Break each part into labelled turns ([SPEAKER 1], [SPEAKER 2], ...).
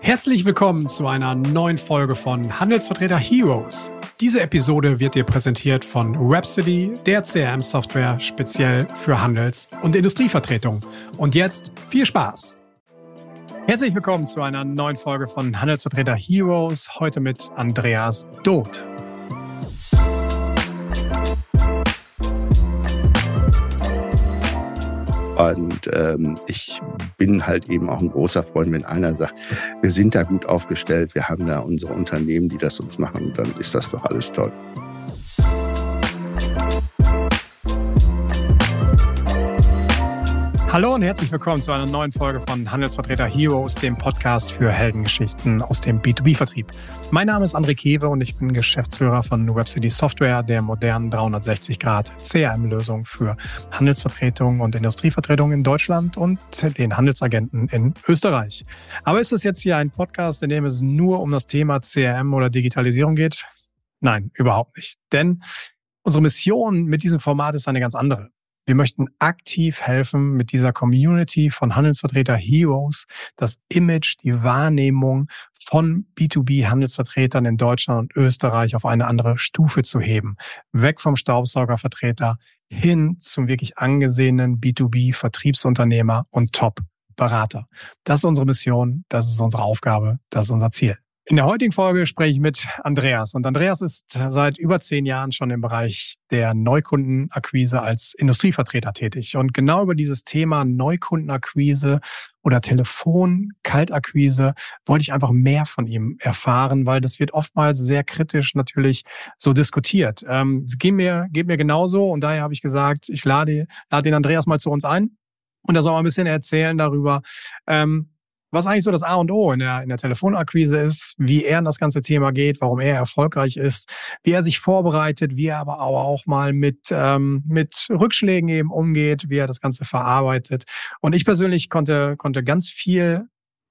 [SPEAKER 1] Herzlich willkommen zu einer neuen Folge von Handelsvertreter Heroes. Diese Episode wird dir präsentiert von Rhapsody, der CRM-Software speziell für Handels- und Industrievertretung. Und jetzt viel Spaß! Herzlich willkommen zu einer neuen Folge von Handelsvertreter Heroes, heute mit Andreas Doth.
[SPEAKER 2] Und ähm, ich bin halt eben auch ein großer Freund, wenn einer sagt, wir sind da gut aufgestellt, wir haben da unsere Unternehmen, die das uns machen, dann ist das doch alles toll.
[SPEAKER 1] Hallo und herzlich willkommen zu einer neuen Folge von Handelsvertreter Heroes, dem Podcast für Heldengeschichten aus dem B2B-Vertrieb. Mein Name ist André Kewe und ich bin Geschäftsführer von Webcity Software, der modernen 360-Grad-CRM-Lösung für Handelsvertretungen und Industrievertretungen in Deutschland und den Handelsagenten in Österreich. Aber ist es jetzt hier ein Podcast, in dem es nur um das Thema CRM oder Digitalisierung geht? Nein, überhaupt nicht. Denn unsere Mission mit diesem Format ist eine ganz andere. Wir möchten aktiv helfen, mit dieser Community von Handelsvertreter Heroes das Image, die Wahrnehmung von B2B-Handelsvertretern in Deutschland und Österreich auf eine andere Stufe zu heben. Weg vom Staubsaugervertreter hin zum wirklich angesehenen B2B-Vertriebsunternehmer und Top-Berater. Das ist unsere Mission, das ist unsere Aufgabe, das ist unser Ziel. In der heutigen Folge spreche ich mit Andreas. Und Andreas ist seit über zehn Jahren schon im Bereich der Neukundenakquise als Industrievertreter tätig. Und genau über dieses Thema Neukundenakquise oder Telefon-Kaltakquise wollte ich einfach mehr von ihm erfahren, weil das wird oftmals sehr kritisch natürlich so diskutiert. Ähm, geht, mir, geht mir genauso und daher habe ich gesagt, ich lade, lade den Andreas mal zu uns ein. Und er soll mal ein bisschen erzählen darüber, ähm, was eigentlich so das A und O in der, in der Telefonakquise ist, wie er in das ganze Thema geht, warum er erfolgreich ist, wie er sich vorbereitet, wie er aber auch mal mit, ähm, mit Rückschlägen eben umgeht, wie er das Ganze verarbeitet. Und ich persönlich konnte, konnte ganz viel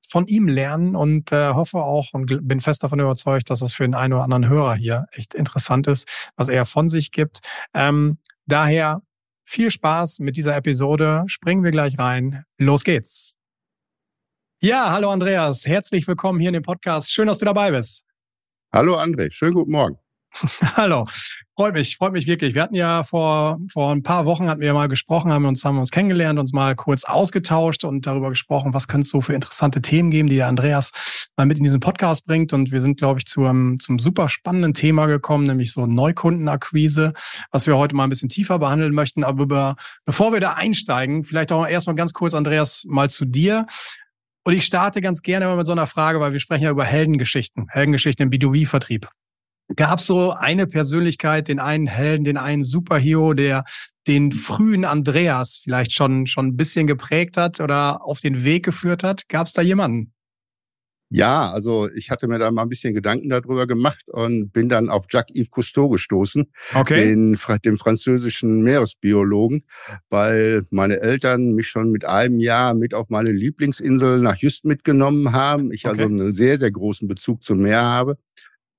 [SPEAKER 1] von ihm lernen und äh, hoffe auch und bin fest davon überzeugt, dass das für den einen oder anderen Hörer hier echt interessant ist, was er von sich gibt. Ähm, daher viel Spaß mit dieser Episode. Springen wir gleich rein. Los geht's. Ja, hallo Andreas, herzlich willkommen hier in dem Podcast. Schön, dass du dabei bist.
[SPEAKER 2] Hallo André, schönen guten Morgen.
[SPEAKER 1] hallo, freut mich, freut mich wirklich. Wir hatten ja vor, vor ein paar Wochen hatten wir mal gesprochen, haben uns, haben uns kennengelernt, uns mal kurz ausgetauscht und darüber gesprochen, was könnte es so für interessante Themen geben, die der Andreas mal mit in diesen Podcast bringt. Und wir sind, glaube ich, zu einem, zum super spannenden Thema gekommen, nämlich so Neukundenakquise, was wir heute mal ein bisschen tiefer behandeln möchten. Aber bevor wir da einsteigen, vielleicht auch erstmal ganz kurz, Andreas, mal zu dir. Und ich starte ganz gerne mal mit so einer Frage, weil wir sprechen ja über Heldengeschichten, Heldengeschichten im B2B-Vertrieb. Gab es so eine Persönlichkeit, den einen Helden, den einen Superhero, der den frühen Andreas vielleicht schon, schon ein bisschen geprägt hat oder auf den Weg geführt hat? Gab es da jemanden?
[SPEAKER 2] Ja, also ich hatte mir da mal ein bisschen Gedanken darüber gemacht und bin dann auf Jacques-Yves Cousteau gestoßen, okay. den, dem französischen Meeresbiologen, weil meine Eltern mich schon mit einem Jahr mit auf meine Lieblingsinsel nach Just mitgenommen haben. Ich okay. also einen sehr, sehr großen Bezug zum Meer habe.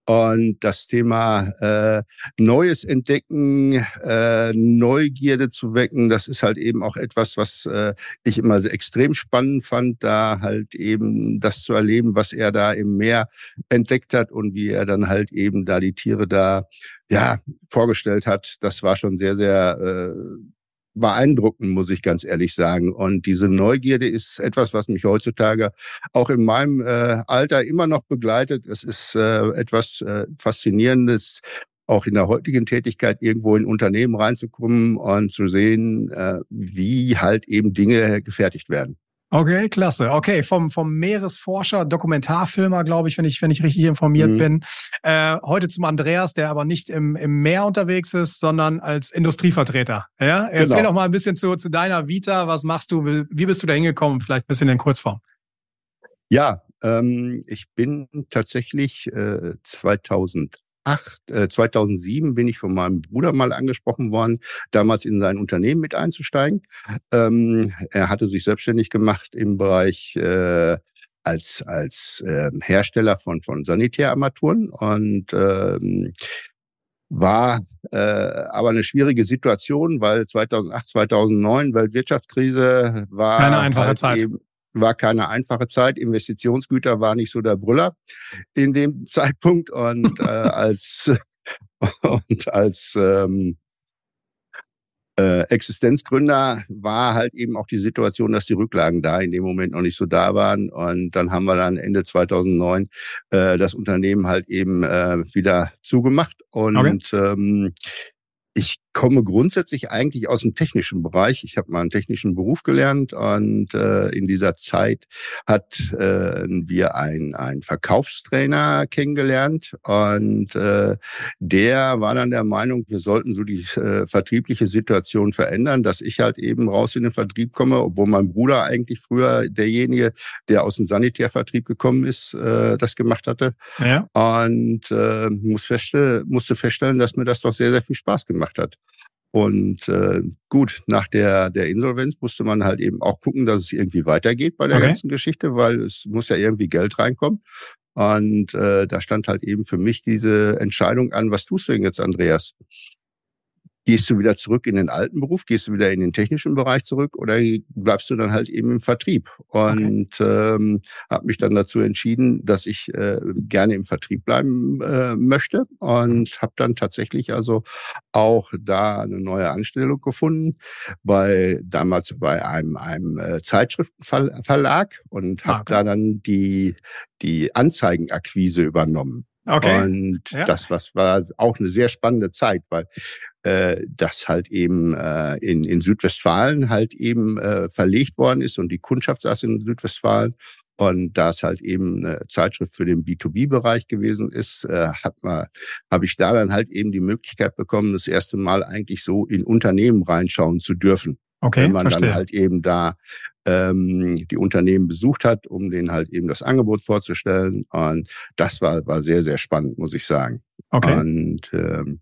[SPEAKER 2] Und das Thema äh, Neues entdecken, äh, Neugierde zu wecken, das ist halt eben auch etwas, was äh, ich immer extrem spannend fand, da halt eben das zu erleben, was er da im Meer entdeckt hat und wie er dann halt eben da die Tiere da ja vorgestellt hat. Das war schon sehr, sehr äh, beeindruckend, muss ich ganz ehrlich sagen. Und diese Neugierde ist etwas, was mich heutzutage auch in meinem äh, Alter immer noch begleitet. Es ist äh, etwas äh, Faszinierendes, auch in der heutigen Tätigkeit irgendwo in Unternehmen reinzukommen und zu sehen, äh, wie halt eben Dinge gefertigt werden.
[SPEAKER 1] Okay, klasse. Okay, vom, vom Meeresforscher, Dokumentarfilmer, glaube ich, wenn ich, wenn ich richtig informiert mhm. bin. Äh, heute zum Andreas, der aber nicht im, im Meer unterwegs ist, sondern als Industrievertreter. Ja? Erzähl genau. doch mal ein bisschen zu, zu deiner Vita. Was machst du? Wie bist du da hingekommen? Vielleicht ein bisschen in Kurzform.
[SPEAKER 2] Ja, ähm, ich bin tatsächlich äh, 2000 2008, äh, 2007 bin ich von meinem Bruder mal angesprochen worden, damals in sein Unternehmen mit einzusteigen. Ähm, er hatte sich selbstständig gemacht im Bereich äh, als als äh, Hersteller von von Sanitärarmaturen und ähm, war äh, aber eine schwierige Situation, weil 2008, 2009 Weltwirtschaftskrise war
[SPEAKER 1] keine einfache halt Zeit. Eben,
[SPEAKER 2] war keine einfache Zeit. Investitionsgüter war nicht so der Brüller in dem Zeitpunkt und äh, als und als ähm, äh, Existenzgründer war halt eben auch die Situation, dass die Rücklagen da in dem Moment noch nicht so da waren. Und dann haben wir dann Ende 2009 äh, das Unternehmen halt eben äh, wieder zugemacht. Und okay. ähm, ich komme grundsätzlich eigentlich aus dem technischen Bereich. Ich habe mal einen technischen Beruf gelernt und äh, in dieser Zeit hat äh, wir einen, einen Verkaufstrainer kennengelernt und äh, der war dann der Meinung, wir sollten so die äh, vertriebliche Situation verändern, dass ich halt eben raus in den Vertrieb komme, obwohl mein Bruder eigentlich früher derjenige, der aus dem Sanitärvertrieb gekommen ist, äh, das gemacht hatte. Ja. Und äh, muss feststellen, musste feststellen, dass mir das doch sehr, sehr viel Spaß gemacht hat. Und äh, gut, nach der, der Insolvenz musste man halt eben auch gucken, dass es irgendwie weitergeht bei der okay. ganzen Geschichte, weil es muss ja irgendwie Geld reinkommen. Und äh, da stand halt eben für mich diese Entscheidung an, was tust du denn jetzt, Andreas? Gehst du wieder zurück in den alten Beruf? Gehst du wieder in den technischen Bereich zurück oder bleibst du dann halt eben im Vertrieb? Und okay. ähm, habe mich dann dazu entschieden, dass ich äh, gerne im Vertrieb bleiben äh, möchte und habe dann tatsächlich also auch da eine neue Anstellung gefunden, bei damals bei einem, einem äh, Zeitschriftenverlag und habe ah, okay. da dann die die Anzeigenakquise übernommen. Okay. Und ja. das was war auch eine sehr spannende Zeit, weil äh, das halt eben äh, in, in Südwestfalen halt eben äh, verlegt worden ist und die Kundschaft saß in Südwestfalen. Und da es halt eben eine Zeitschrift für den B2B-Bereich gewesen ist, äh, hat man, habe ich da dann halt eben die Möglichkeit bekommen, das erste Mal eigentlich so in Unternehmen reinschauen zu dürfen. Okay, Wenn man verstehe. dann halt eben da ähm, die Unternehmen besucht hat, um denen halt eben das Angebot vorzustellen. Und das war, war sehr, sehr spannend, muss ich sagen. Okay. Und ähm,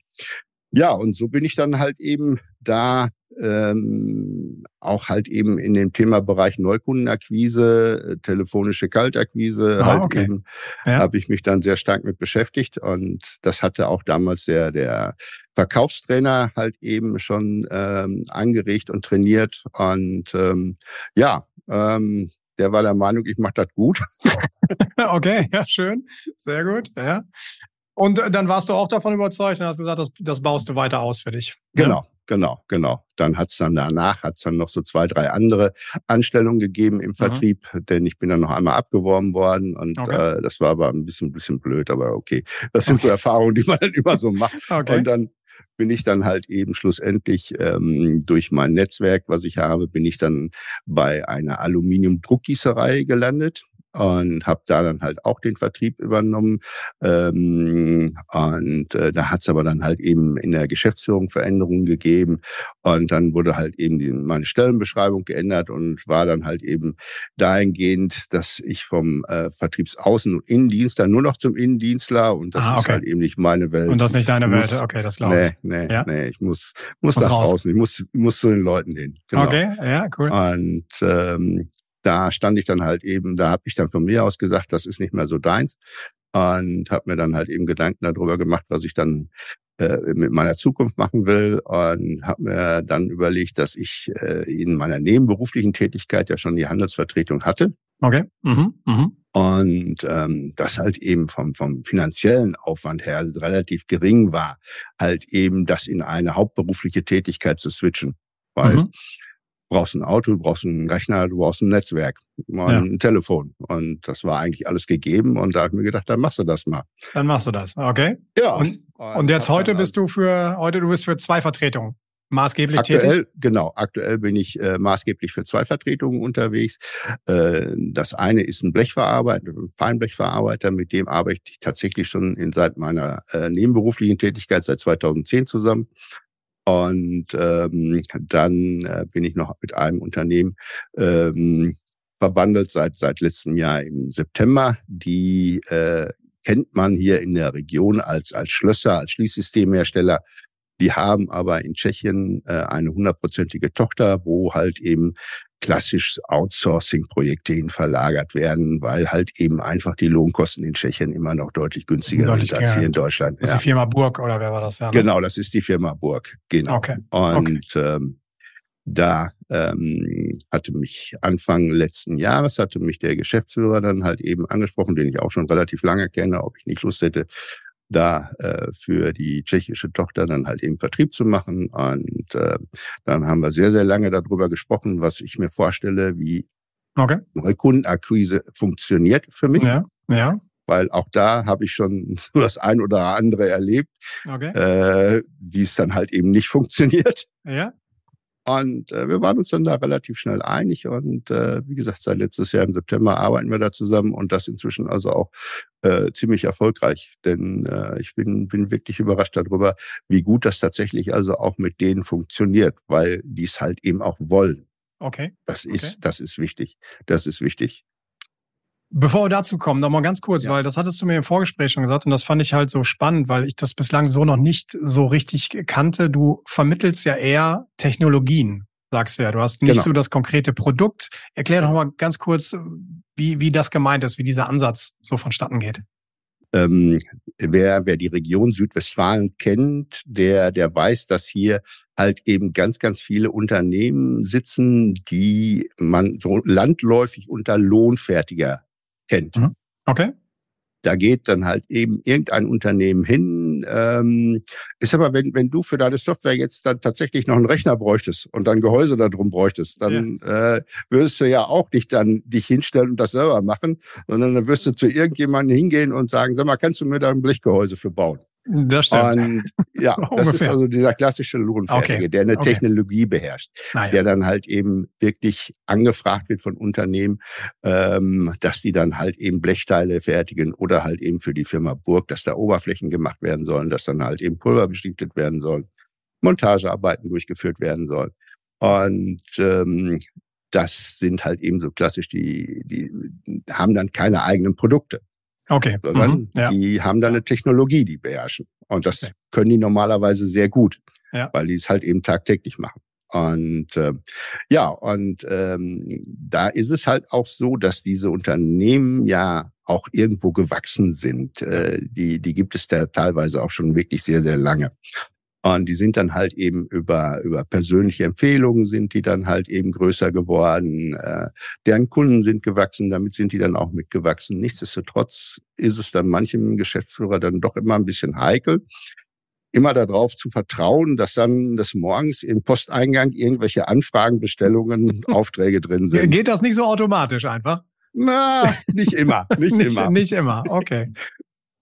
[SPEAKER 2] ja, und so bin ich dann halt eben da ähm, auch halt eben in dem Themabereich Neukundenakquise, äh, telefonische Kaltakquise, ah, halt okay. eben ja. habe ich mich dann sehr stark mit beschäftigt und das hatte auch damals der der Verkaufstrainer halt eben schon ähm, angeregt und trainiert und ähm, ja, ähm, der war der Meinung, ich mache das gut.
[SPEAKER 1] okay, ja, schön. Sehr gut. Ja. Und äh, dann warst du auch davon überzeugt und hast gesagt, das, das baust du weiter aus für dich.
[SPEAKER 2] Genau, ja? genau, genau. Dann hat's dann danach hat's dann noch so zwei, drei andere Anstellungen gegeben im Vertrieb, mhm. denn ich bin dann noch einmal abgeworben worden und okay. äh, das war aber ein bisschen, ein bisschen blöd, aber okay. Das sind okay. so Erfahrungen, die man dann immer so macht. Okay. Und dann bin ich dann halt eben schlussendlich ähm, durch mein Netzwerk, was ich habe, bin ich dann bei einer Aluminiumdruckgießerei gelandet und habe da dann halt auch den Vertrieb übernommen. Ähm, und äh, da hat es aber dann halt eben in der Geschäftsführung Veränderungen gegeben. Und dann wurde halt eben die, meine Stellenbeschreibung geändert und war dann halt eben dahingehend, dass ich vom äh, Vertriebsaußen- und Innendienst dann nur noch zum Innendienstler und das ah, okay. ist halt eben nicht meine Welt.
[SPEAKER 1] Und das ist nicht deine muss, Welt, okay, das glaube
[SPEAKER 2] ich. Nee, nee, ja? nee, ich muss, muss, muss nach raus. außen, ich muss, muss zu den Leuten hin.
[SPEAKER 1] Genau. Okay, ja, cool.
[SPEAKER 2] Und ähm, da stand ich dann halt eben, da habe ich dann von mir aus gesagt, das ist nicht mehr so deins und habe mir dann halt eben Gedanken darüber gemacht, was ich dann äh, mit meiner Zukunft machen will und habe mir dann überlegt, dass ich äh, in meiner nebenberuflichen Tätigkeit ja schon die Handelsvertretung hatte.
[SPEAKER 1] Okay. Mhm. Mhm.
[SPEAKER 2] Und ähm, das halt eben vom, vom finanziellen Aufwand her relativ gering war, halt eben das in eine hauptberufliche Tätigkeit zu switchen. Weil mhm brauchst ein Auto, du brauchst einen Rechner, du brauchst ein Netzwerk, ja. ein Telefon. Und das war eigentlich alles gegeben. Und da habe ich mir gedacht, dann machst du das mal.
[SPEAKER 1] Dann machst du das, okay.
[SPEAKER 2] Ja.
[SPEAKER 1] Und, und jetzt heute bist du für, heute du bist für zwei Vertretungen maßgeblich
[SPEAKER 2] aktuell,
[SPEAKER 1] tätig?
[SPEAKER 2] Genau, aktuell bin ich äh, maßgeblich für zwei Vertretungen unterwegs. Äh, das eine ist ein Blechverarbeiter, ein Feinblechverarbeiter, mit dem arbeite ich tatsächlich schon in, seit meiner äh, nebenberuflichen Tätigkeit seit 2010 zusammen. Und ähm, dann äh, bin ich noch mit einem Unternehmen ähm, verbandelt seit seit letztem Jahr im September. Die äh, kennt man hier in der Region als als Schlösser, als Schließsystemhersteller. Die haben aber in Tschechien äh, eine hundertprozentige Tochter, wo halt eben klassisch Outsourcing-Projekte hin verlagert werden, weil halt eben einfach die Lohnkosten in Tschechien immer noch deutlich günstiger deutlich sind als hier in Deutschland.
[SPEAKER 1] Das ist ja. die Firma Burg oder wer war das?
[SPEAKER 2] Ja, ne? Genau, das ist die Firma Burg. Genau. Okay. Und okay. Ähm, da ähm, hatte mich Anfang letzten Jahres, hatte mich der Geschäftsführer dann halt eben angesprochen, den ich auch schon relativ lange kenne, ob ich nicht Lust hätte, da äh, für die tschechische Tochter dann halt eben Vertrieb zu machen. Und äh, dann haben wir sehr, sehr lange darüber gesprochen, was ich mir vorstelle, wie okay. Neukundenakquise funktioniert für mich.
[SPEAKER 1] Ja, ja.
[SPEAKER 2] Weil auch da habe ich schon so das ein oder andere erlebt, okay. äh, wie es dann halt eben nicht funktioniert.
[SPEAKER 1] Ja.
[SPEAKER 2] Und äh, wir waren uns dann da relativ schnell einig. Und äh, wie gesagt, seit letztes Jahr im September arbeiten wir da zusammen und das inzwischen also auch äh, ziemlich erfolgreich. Denn äh, ich bin, bin wirklich überrascht darüber, wie gut das tatsächlich also auch mit denen funktioniert, weil die es halt eben auch wollen.
[SPEAKER 1] Okay.
[SPEAKER 2] Das ist, okay. das ist wichtig. Das ist wichtig.
[SPEAKER 1] Bevor wir dazu kommen, noch mal ganz kurz, ja. weil das hattest du mir im Vorgespräch schon gesagt und das fand ich halt so spannend, weil ich das bislang so noch nicht so richtig kannte. Du vermittelst ja eher Technologien, sagst du ja. Du hast nicht genau. so das konkrete Produkt. Erklär doch mal ganz kurz, wie, wie das gemeint ist, wie dieser Ansatz so vonstatten geht.
[SPEAKER 2] Ähm, wer, wer die Region Südwestfalen kennt, der, der weiß, dass hier halt eben ganz, ganz viele Unternehmen sitzen, die man so landläufig unter Lohnfertiger kennt. Mhm.
[SPEAKER 1] Okay.
[SPEAKER 2] Da geht dann halt eben irgendein Unternehmen hin. Ähm, ist aber, wenn, wenn du für deine Software jetzt dann tatsächlich noch einen Rechner bräuchtest und dann Gehäuse da drum bräuchtest, dann ja. äh, würdest du ja auch nicht dann dich hinstellen und das selber machen, sondern dann wirst du zu irgendjemandem hingehen und sagen, sag mal, kannst du mir da ein Blechgehäuse für bauen?
[SPEAKER 1] Das stimmt. Und
[SPEAKER 2] ja, das ist also dieser klassische Lohnfertige, okay. der eine okay. Technologie beherrscht, ja. der dann halt eben wirklich angefragt wird von Unternehmen, ähm, dass die dann halt eben Blechteile fertigen oder halt eben für die Firma Burg, dass da Oberflächen gemacht werden sollen, dass dann halt eben Pulver beschichtet werden sollen, Montagearbeiten durchgeführt werden sollen. Und ähm, das sind halt eben so klassisch, die, die haben dann keine eigenen Produkte.
[SPEAKER 1] Okay.
[SPEAKER 2] Sondern mhm. ja. die haben da eine Technologie, die beherrschen. Und das okay. können die normalerweise sehr gut, ja. weil die es halt eben tagtäglich machen. Und äh, ja, und ähm, da ist es halt auch so, dass diese Unternehmen ja auch irgendwo gewachsen sind. Äh, die, die gibt es da teilweise auch schon wirklich sehr, sehr lange. Und die sind dann halt eben über, über persönliche Empfehlungen sind die dann halt eben größer geworden. Äh, deren Kunden sind gewachsen, damit sind die dann auch mitgewachsen. Nichtsdestotrotz ist es dann manchem Geschäftsführer dann doch immer ein bisschen heikel, immer darauf zu vertrauen, dass dann des Morgens im Posteingang irgendwelche Anfragen, Bestellungen, Aufträge drin sind.
[SPEAKER 1] Geht das nicht so automatisch einfach?
[SPEAKER 2] Na, nicht immer, nicht,
[SPEAKER 1] nicht
[SPEAKER 2] immer.
[SPEAKER 1] Nicht immer, okay.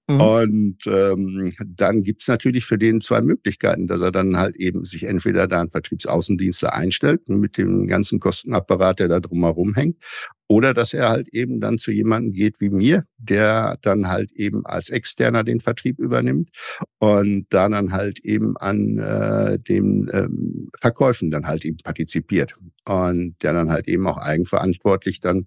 [SPEAKER 2] Mhm. Und ähm, dann gibt's natürlich für den zwei Möglichkeiten, dass er dann halt eben sich entweder da einen Vertriebsaußendienstler einstellt mit dem ganzen Kostenapparat, der da drumherum hängt, oder dass er halt eben dann zu jemandem geht wie mir, der dann halt eben als Externer den Vertrieb übernimmt und da dann halt eben an äh, den ähm, Verkäufen dann halt eben partizipiert und der dann halt eben auch eigenverantwortlich dann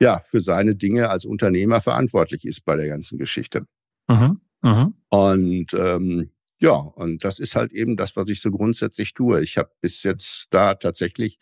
[SPEAKER 2] ja für seine Dinge als Unternehmer verantwortlich ist bei der ganzen Geschichte. Mhm. Mhm. Und ähm, ja, und das ist halt eben das, was ich so grundsätzlich tue. Ich habe bis jetzt da tatsächlich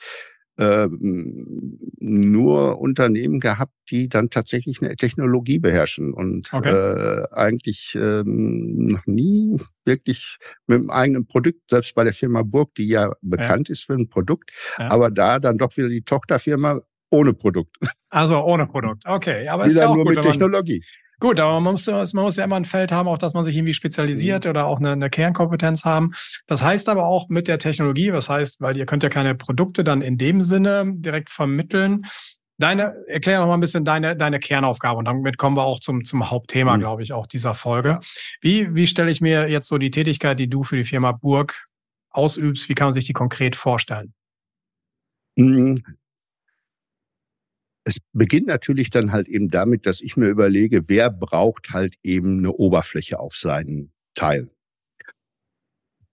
[SPEAKER 2] äh, nur Unternehmen gehabt, die dann tatsächlich eine Technologie beherrschen und okay. äh, eigentlich ähm, noch nie wirklich mit einem eigenen Produkt, selbst bei der Firma Burg, die ja bekannt ja. ist für ein Produkt, ja. aber da dann doch wieder die Tochterfirma ohne Produkt.
[SPEAKER 1] Also ohne Produkt, okay. Aber
[SPEAKER 2] ist
[SPEAKER 1] ja auch
[SPEAKER 2] nur gut, mit Technologie.
[SPEAKER 1] Gut, aber man muss, man muss ja immer ein Feld haben, auch dass man sich irgendwie spezialisiert mhm. oder auch eine, eine Kernkompetenz haben. Das heißt aber auch mit der Technologie, was heißt, weil ihr könnt ja keine Produkte dann in dem Sinne direkt vermitteln. Deine, erklär noch mal ein bisschen deine, deine Kernaufgabe und damit kommen wir auch zum, zum Hauptthema, mhm. glaube ich, auch dieser Folge. Ja. Wie, wie stelle ich mir jetzt so die Tätigkeit, die du für die Firma Burg ausübst, wie kann man sich die konkret vorstellen?
[SPEAKER 2] Es beginnt natürlich dann halt eben damit, dass ich mir überlege, wer braucht halt eben eine Oberfläche auf seinen Teil.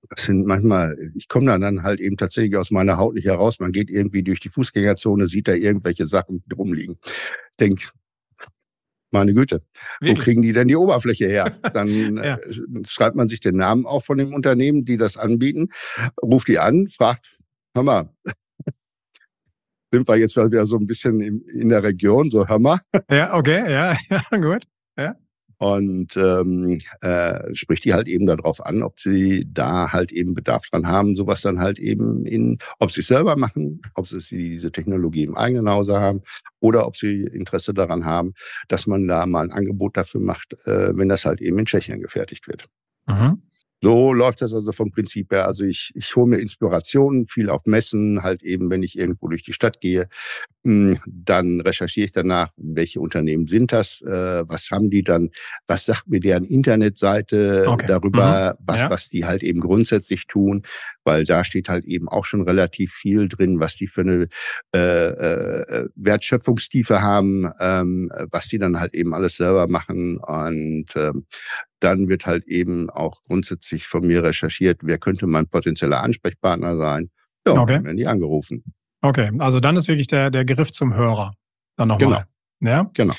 [SPEAKER 2] Das sind manchmal, ich komme dann halt eben tatsächlich aus meiner Haut nicht heraus. Man geht irgendwie durch die Fußgängerzone, sieht da irgendwelche Sachen rumliegen. Denk, meine Güte, Wirklich? wo kriegen die denn die Oberfläche her? Dann ja. äh, schreibt man sich den Namen auf von dem Unternehmen, die das anbieten, ruft die an, fragt, hör mal, sind wir jetzt wieder so ein bisschen in, der Region, so hör mal.
[SPEAKER 1] Ja, okay, ja, ja, gut. Ja.
[SPEAKER 2] und ähm, äh, spricht die halt eben darauf an, ob sie da halt eben Bedarf dran haben, sowas dann halt eben in, ob sie es selber machen, ob sie diese Technologie im eigenen Hause haben oder ob sie Interesse daran haben, dass man da mal ein Angebot dafür macht, äh, wenn das halt eben in Tschechien gefertigt wird. Mhm. So läuft das also vom Prinzip her. Also ich, ich hole mir Inspirationen, viel auf Messen, halt eben, wenn ich irgendwo durch die Stadt gehe. Hm, dann recherchiere ich danach, welche Unternehmen sind das, äh, was haben die dann, was sagt mir deren Internetseite okay. darüber, mhm. was, ja. was die halt eben grundsätzlich tun, weil da steht halt eben auch schon relativ viel drin, was die für eine äh, äh, Wertschöpfungstiefe haben, ähm, was die dann halt eben alles selber machen und ähm, dann wird halt eben auch grundsätzlich von mir recherchiert, wer könnte mein potenzieller Ansprechpartner sein. Ja, okay. dann werden die angerufen.
[SPEAKER 1] Okay, also dann ist wirklich der, der Griff zum Hörer. Dann nochmal.
[SPEAKER 2] Genau. Ja? Genau.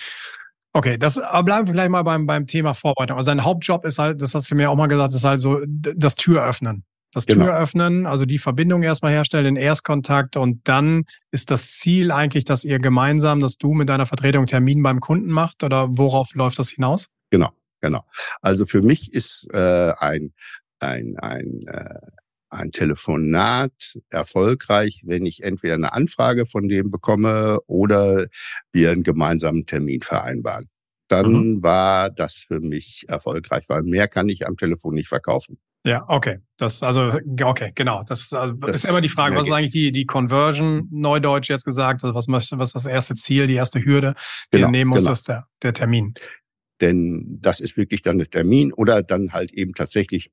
[SPEAKER 1] Okay, das bleiben wir vielleicht mal beim, beim Thema Vorbereitung. Also dein Hauptjob ist halt, das hast du mir auch mal gesagt, ist halt so das Türöffnen. Das genau. Türöffnen, also die Verbindung erstmal herstellen, den Erstkontakt und dann ist das Ziel eigentlich, dass ihr gemeinsam, dass du mit deiner Vertretung Termin beim Kunden macht oder worauf läuft das hinaus?
[SPEAKER 2] Genau, genau. Also für mich ist äh, ein, ein, ein äh, ein Telefonat erfolgreich, wenn ich entweder eine Anfrage von dem bekomme oder wir einen gemeinsamen Termin vereinbaren. Dann mhm. war das für mich erfolgreich, weil mehr kann ich am Telefon nicht verkaufen.
[SPEAKER 1] Ja, okay. Das also okay, genau. Das, also, das ist immer die Frage, was ist eigentlich die die Conversion Neudeutsch jetzt gesagt? Also was möchte, was ist das erste Ziel, die erste Hürde, die genau, nehmen muss, genau. ist der der Termin.
[SPEAKER 2] Denn das ist wirklich dann der Termin oder dann halt eben tatsächlich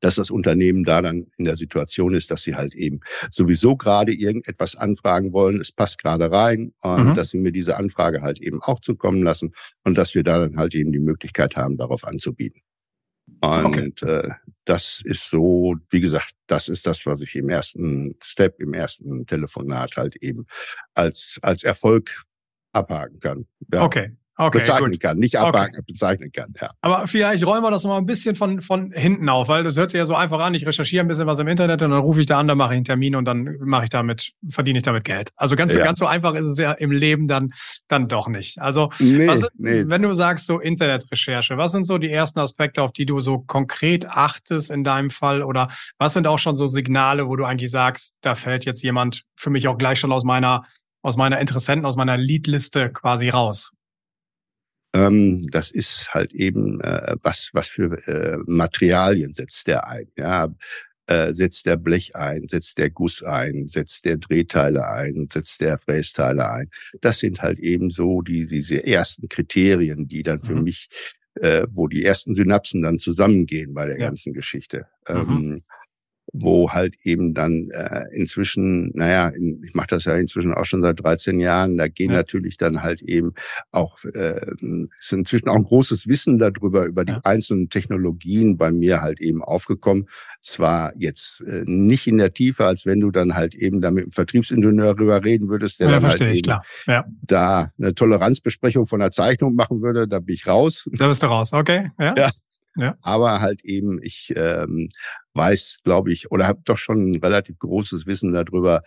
[SPEAKER 2] dass das Unternehmen da dann in der Situation ist, dass sie halt eben sowieso gerade irgendetwas anfragen wollen. Es passt gerade rein und mhm. dass sie mir diese Anfrage halt eben auch zukommen lassen und dass wir da dann halt eben die Möglichkeit haben, darauf anzubieten. Und okay. äh, das ist so, wie gesagt, das ist das, was ich im ersten Step, im ersten Telefonat halt eben als, als Erfolg abhaken kann.
[SPEAKER 1] Ja. Okay, okay,
[SPEAKER 2] bezeichnen
[SPEAKER 1] gut.
[SPEAKER 2] kann, nicht abhaken, okay. bezeichnen kann. Ja.
[SPEAKER 1] Aber vielleicht räumen wir das noch mal ein bisschen von, von hinten auf, weil das hört sich ja so einfach an. Ich recherchiere ein bisschen was im Internet und dann rufe ich da an, dann mache ich einen Termin und dann mache ich damit, verdiene ich damit Geld. Also ganz, ja. ganz so einfach ist es ja im Leben dann, dann doch nicht. Also nee, was, nee. wenn du sagst so Internetrecherche, was sind so die ersten Aspekte, auf die du so konkret achtest in deinem Fall oder was sind auch schon so Signale, wo du eigentlich sagst, da fällt jetzt jemand für mich auch gleich schon aus meiner aus meiner Interessenten, aus meiner Leadliste quasi raus?
[SPEAKER 2] Ähm, das ist halt eben, äh, was, was für äh, Materialien setzt der ein. Ja, äh, setzt der Blech ein, setzt der Guss ein, setzt der Drehteile ein, setzt der Frästeile ein. Das sind halt eben so die, diese ersten Kriterien, die dann für mhm. mich, wo die ersten Synapsen dann zusammengehen bei der ja. ganzen Geschichte. Mhm. Wo halt eben dann äh, inzwischen, naja, ich mache das ja inzwischen auch schon seit 13 Jahren, da gehen ja. natürlich dann halt eben auch, äh, ist inzwischen auch ein großes Wissen darüber, über die ja. einzelnen Technologien bei mir halt eben aufgekommen. Zwar jetzt äh, nicht in der Tiefe, als wenn du dann halt eben da mit dem Vertriebsingenieur drüber reden würdest, der ja, dann halt eben klar. Ja. da eine Toleranzbesprechung von der Zeichnung machen würde, da bin ich raus.
[SPEAKER 1] Da bist du raus, okay. Ja. ja.
[SPEAKER 2] Ja. Aber halt eben, ich ähm, weiß, glaube ich, oder habe doch schon ein relativ großes Wissen darüber,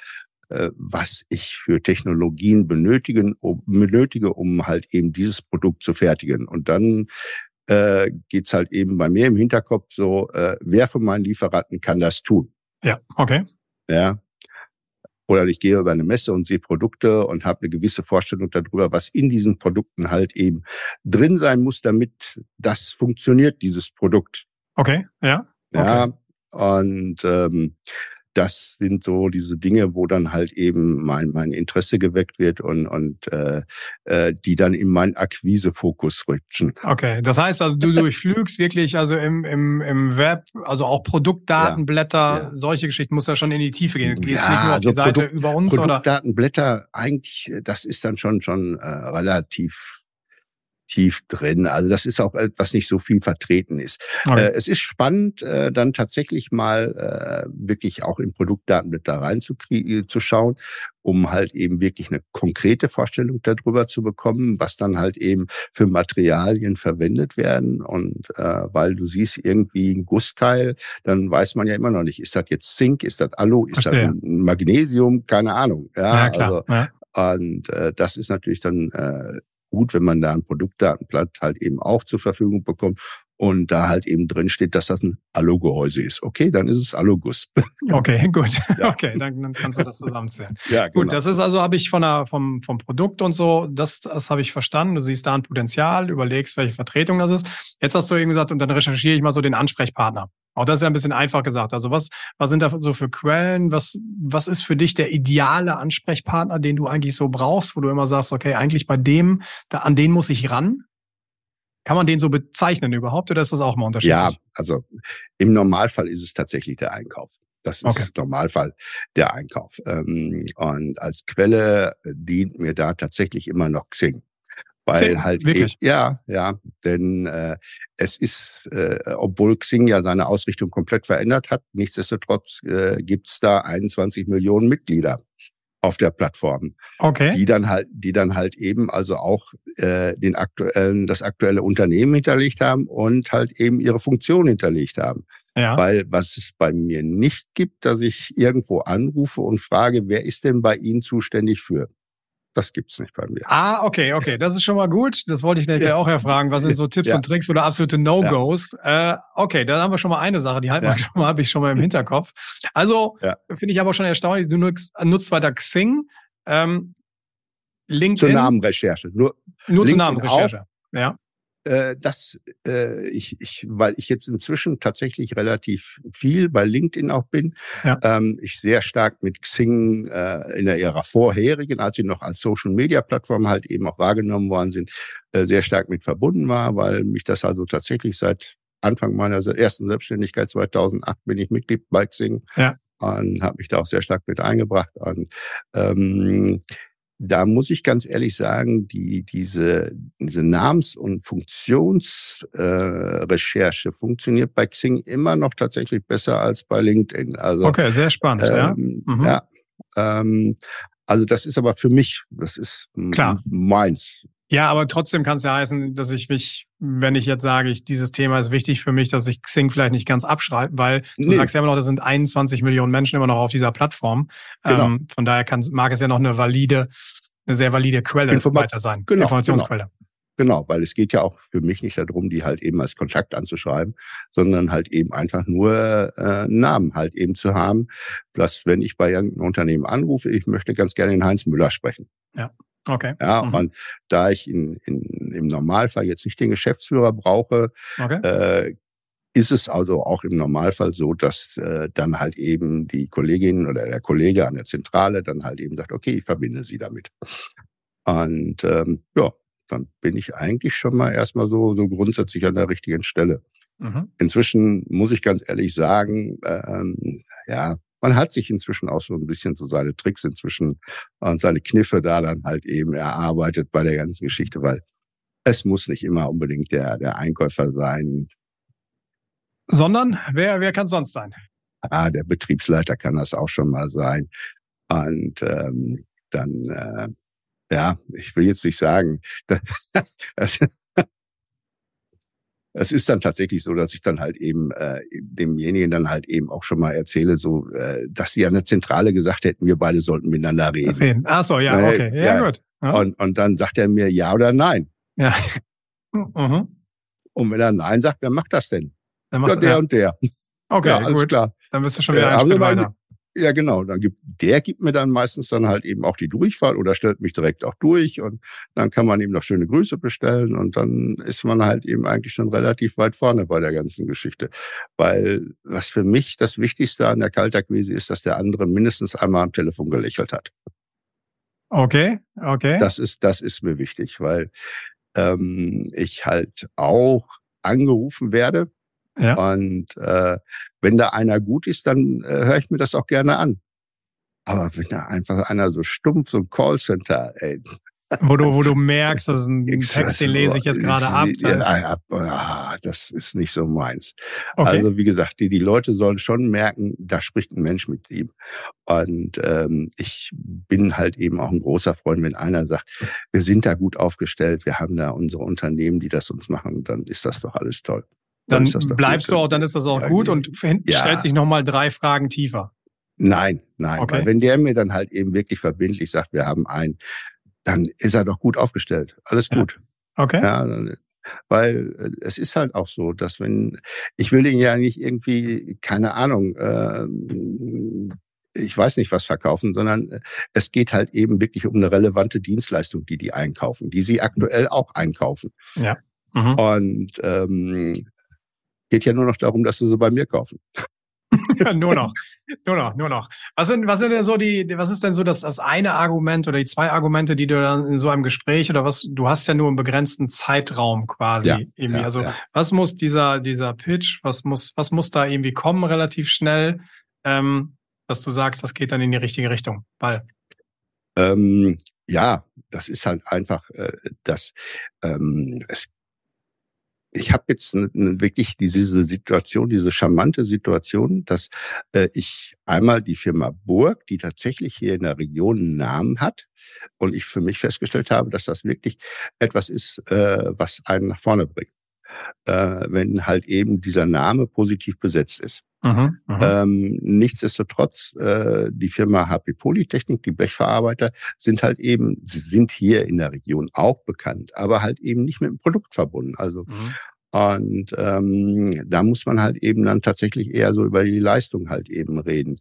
[SPEAKER 2] äh, was ich für Technologien benötigen, um, benötige, um halt eben dieses Produkt zu fertigen. Und dann äh, geht's halt eben bei mir im Hinterkopf so, äh, wer von meinen Lieferanten kann das tun?
[SPEAKER 1] Ja, okay.
[SPEAKER 2] Ja, oder ich gehe über eine Messe und sehe Produkte und habe eine gewisse Vorstellung darüber, was in diesen Produkten halt eben drin sein muss, damit das funktioniert, dieses Produkt.
[SPEAKER 1] Okay, ja.
[SPEAKER 2] Okay. Ja, und ähm, das sind so diese Dinge, wo dann halt eben mein, mein Interesse geweckt wird und, und äh, äh, die dann in meinen Akquisefokus rutschen.
[SPEAKER 1] Okay, das heißt also, du durchflügst wirklich also im, im, im Web, also auch Produktdatenblätter, ja, ja. solche Geschichten muss ja schon in die Tiefe gehen. Du gehst ja, nicht nur auf also die Seite Produkt, über uns
[SPEAKER 2] Produktdatenblätter, oder? eigentlich, das ist dann schon schon äh, relativ tief drin. Also das ist auch etwas nicht so viel vertreten ist. Okay. Äh, es ist spannend, äh, dann tatsächlich mal äh, wirklich auch in Produktdatenblätter reinzukriegen, zu schauen, um halt eben wirklich eine konkrete Vorstellung darüber zu bekommen, was dann halt eben für Materialien verwendet werden. Und äh, weil du siehst irgendwie ein Gussteil, dann weiß man ja immer noch nicht, ist das jetzt Zink, ist das Alu, ist Verstehe. das Magnesium, keine Ahnung. Ja, ja klar. Also, ja. Und äh, das ist natürlich dann äh, gut, wenn man da ein Produktdatenblatt halt eben auch zur Verfügung bekommt und da halt eben drin steht, dass das ein Alugehäuse ist. Okay, dann ist es Aluguss.
[SPEAKER 1] Okay, gut. Ja. Okay, dann, dann, kannst du das zusammenzählen. ja, genau. Gut, das ist also, habe ich von der, vom, vom Produkt und so, das, das habe ich verstanden. Du siehst da ein Potenzial, überlegst, welche Vertretung das ist. Jetzt hast du eben gesagt, und dann recherchiere ich mal so den Ansprechpartner. Auch das ist ja ein bisschen einfach gesagt. Also was, was sind da so für Quellen? Was, was ist für dich der ideale Ansprechpartner, den du eigentlich so brauchst, wo du immer sagst, okay, eigentlich bei dem, da, an den muss ich ran? Kann man den so bezeichnen überhaupt oder ist das auch mal unterschiedlich?
[SPEAKER 2] Ja, also im Normalfall ist es tatsächlich der Einkauf. Das ist okay. Normalfall der Einkauf. Ähm, und als Quelle dient mir da tatsächlich immer noch Xing. Weil Xing, halt wirklich? E ja, ja, denn äh, es ist, äh, obwohl Xing ja seine Ausrichtung komplett verändert hat, nichtsdestotrotz äh, gibt es da 21 Millionen Mitglieder auf der Plattform, okay. die dann halt, die dann halt eben also auch äh, den aktuellen, das aktuelle Unternehmen hinterlegt haben und halt eben ihre Funktion hinterlegt haben. Ja. Weil was es bei mir nicht gibt, dass ich irgendwo anrufe und frage, wer ist denn bei Ihnen zuständig für? Das gibt's nicht bei mir.
[SPEAKER 1] Ah, okay, okay. Das ist schon mal gut. Das wollte ich nämlich ja. auch erfragen. Was sind so Tipps ja. und Tricks oder absolute No-Gos? Ja. Äh, okay, dann haben wir schon mal eine Sache, die halt ja. mal, habe ich schon mal im Hinterkopf. Also, finde ich aber schon erstaunlich. Du nutzt, nutzt weiter Xing, ähm, LinkedIn.
[SPEAKER 2] Zur Namenrecherche.
[SPEAKER 1] Nur, nur zur Namenrecherche. Auch. Ja
[SPEAKER 2] äh, das äh, ich, ich, weil ich jetzt inzwischen tatsächlich relativ viel bei LinkedIn auch bin, ja. ähm, ich sehr stark mit Xing äh, in der ihrer vorherigen, als sie noch als Social Media Plattform halt eben auch wahrgenommen worden sind, äh, sehr stark mit verbunden war, weil mich das also tatsächlich seit Anfang meiner ersten Selbstständigkeit 2008 bin ich Mitglied bei Xing ja. und habe mich da auch sehr stark mit eingebracht. Und ähm, da muss ich ganz ehrlich sagen, die, diese, diese Namens- und Funktionsrecherche äh, funktioniert bei Xing immer noch tatsächlich besser als bei LinkedIn.
[SPEAKER 1] Also, okay, sehr spannend, ähm, ja.
[SPEAKER 2] Mhm. ja ähm, also das ist aber für mich, das ist Klar. meins.
[SPEAKER 1] Ja, aber trotzdem kann es ja heißen, dass ich mich, wenn ich jetzt sage, ich, dieses Thema ist wichtig für mich, dass ich Xing vielleicht nicht ganz abschreibe, weil du nee. sagst ja immer noch, das sind 21 Millionen Menschen immer noch auf dieser Plattform. Genau. Ähm, von daher kann, mag es ja noch eine valide, eine sehr valide Quelle Informa weiter sein.
[SPEAKER 2] Genau, Informationsquelle. Genau. Genau, weil es geht ja auch für mich nicht darum, die halt eben als Kontakt anzuschreiben, sondern halt eben einfach nur äh, Namen halt eben zu haben. Dass, wenn ich bei irgendeinem Unternehmen anrufe, ich möchte ganz gerne den Heinz Müller sprechen.
[SPEAKER 1] Ja. Okay.
[SPEAKER 2] Ja, mhm. und da ich in, in, im Normalfall jetzt nicht den Geschäftsführer brauche, okay. äh, ist es also auch im Normalfall so, dass äh, dann halt eben die Kollegin oder der Kollege an der Zentrale dann halt eben sagt, okay, ich verbinde Sie damit. Und ähm, ja, dann bin ich eigentlich schon mal erstmal so, so grundsätzlich an der richtigen Stelle. Mhm. Inzwischen muss ich ganz ehrlich sagen, ähm, ja, man hat sich inzwischen auch so ein bisschen so seine Tricks inzwischen und seine Kniffe da dann halt eben erarbeitet bei der ganzen Geschichte, weil es muss nicht immer unbedingt der, der Einkäufer sein.
[SPEAKER 1] Sondern wer, wer kann es sonst sein?
[SPEAKER 2] Ah, der Betriebsleiter kann das auch schon mal sein. Und ähm, dann, äh, ja, ich will jetzt nicht sagen, das, es ist dann tatsächlich so, dass ich dann halt eben äh, demjenigen dann halt eben auch schon mal erzähle, so, äh, dass sie an der Zentrale gesagt hätten, wir beide sollten miteinander reden. reden.
[SPEAKER 1] Ach so, ja, okay, ja, ja gut.
[SPEAKER 2] Ja. Und, und dann sagt er mir ja oder nein.
[SPEAKER 1] Ja. Mhm.
[SPEAKER 2] Und wenn er nein sagt, wer macht das denn? Macht, ja, der ja. und der.
[SPEAKER 1] Okay, ja, alles gut. klar. Dann bist du schon wieder äh, ein Schritt weiter.
[SPEAKER 2] Ja, genau. Dann gibt, der gibt mir dann meistens dann halt eben auch die Durchfahrt oder stellt mich direkt auch durch und dann kann man ihm noch schöne Grüße bestellen und dann ist man halt eben eigentlich schon relativ weit vorne bei der ganzen Geschichte. Weil was für mich das Wichtigste an der Kaltakquise ist, dass der andere mindestens einmal am Telefon gelächelt hat.
[SPEAKER 1] Okay, okay.
[SPEAKER 2] Das ist, das ist mir wichtig, weil ähm, ich halt auch angerufen werde ja. Und äh, wenn da einer gut ist, dann äh, höre ich mir das auch gerne an. Aber wenn da einfach einer so stumpf, so ein Callcenter, ey.
[SPEAKER 1] Wo du, wo du merkst, das ist ein Text, den lese ich jetzt gerade ab.
[SPEAKER 2] Ja, ja, das ist nicht so meins. Okay. Also wie gesagt, die, die Leute sollen schon merken, da spricht ein Mensch mit ihm. Und ähm, ich bin halt eben auch ein großer Freund, wenn einer sagt, wir sind da gut aufgestellt, wir haben da unsere Unternehmen, die das uns machen, dann ist das doch alles toll
[SPEAKER 1] dann, dann bleibst gut. du auch, dann ist das auch ja, gut und ja. stellt sich nochmal drei Fragen tiefer.
[SPEAKER 2] Nein, nein. Okay. Weil wenn der mir dann halt eben wirklich verbindlich sagt, wir haben ein dann ist er doch gut aufgestellt. Alles gut.
[SPEAKER 1] Ja. Okay.
[SPEAKER 2] Ja, weil äh, es ist halt auch so, dass wenn, ich will den ja nicht irgendwie, keine Ahnung, äh, ich weiß nicht was verkaufen, sondern äh, es geht halt eben wirklich um eine relevante Dienstleistung, die die einkaufen, die sie aktuell auch einkaufen.
[SPEAKER 1] Ja.
[SPEAKER 2] Mhm. Und ähm, geht ja nur noch darum, dass sie sie bei mir kaufen.
[SPEAKER 1] ja, nur noch, nur noch, nur noch. Was sind, was sind denn so die, was ist denn so das, das eine Argument oder die zwei Argumente, die du dann in so einem Gespräch oder was, du hast ja nur einen begrenzten Zeitraum quasi ja, irgendwie. Ja, also, ja. was muss dieser, dieser Pitch, was muss, was muss da irgendwie kommen relativ schnell, ähm, dass du sagst, das geht dann in die richtige Richtung? Weil.
[SPEAKER 2] Ähm, ja, das ist halt einfach, äh, dass ähm, es ich habe jetzt wirklich diese Situation, diese charmante Situation, dass äh, ich einmal die Firma Burg, die tatsächlich hier in der Region einen Namen hat, und ich für mich festgestellt habe, dass das wirklich etwas ist, äh, was einen nach vorne bringt. Äh, wenn halt eben dieser Name positiv besetzt ist. Mhm, mhm. ähm, nichtsdestotrotz, äh, die Firma HP Polytechnik, die Blechverarbeiter, sind halt eben, sie sind hier in der Region auch bekannt, aber halt eben nicht mit dem Produkt verbunden. Also mhm. Und ähm, da muss man halt eben dann tatsächlich eher so über die Leistung halt eben reden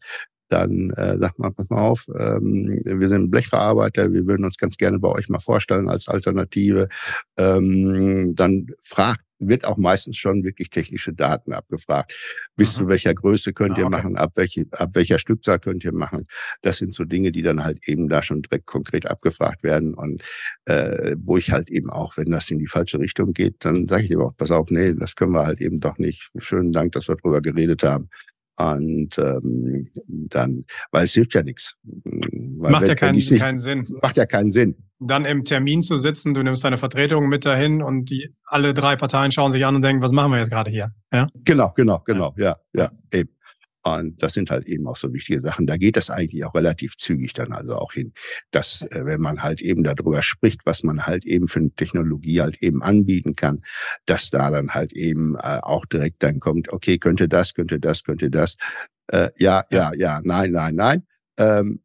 [SPEAKER 2] dann äh, sagt man, pass mal auf, ähm, wir sind Blechverarbeiter, wir würden uns ganz gerne bei euch mal vorstellen als Alternative. Ähm, dann fragt wird auch meistens schon wirklich technische Daten abgefragt. Bis mhm. zu welcher Größe könnt ihr ah, okay. machen, ab, welche, ab welcher Stückzahl könnt ihr machen. Das sind so Dinge, die dann halt eben da schon direkt konkret abgefragt werden und äh, wo ich halt eben auch, wenn das in die falsche Richtung geht, dann sage ich eben auch, pass auf, nee, das können wir halt eben doch nicht. Schönen Dank, dass wir drüber geredet haben. Und ähm, dann, weil es hilft ja nichts.
[SPEAKER 1] macht ja keinen, keinen Sinn.
[SPEAKER 2] Macht ja keinen Sinn.
[SPEAKER 1] Dann im Termin zu sitzen, du nimmst deine Vertretung mit dahin und die alle drei Parteien schauen sich an und denken, was machen wir jetzt gerade hier?
[SPEAKER 2] Ja? Genau, genau, genau, ja, ja, ja eben. Und das sind halt eben auch so wichtige Sachen. Da geht das eigentlich auch relativ zügig dann also auch hin, dass äh, wenn man halt eben darüber spricht, was man halt eben für eine Technologie halt eben anbieten kann, dass da dann halt eben äh, auch direkt dann kommt, okay, könnte das, könnte das, könnte das. Äh, ja, ja, ja, nein, nein, nein. Ähm,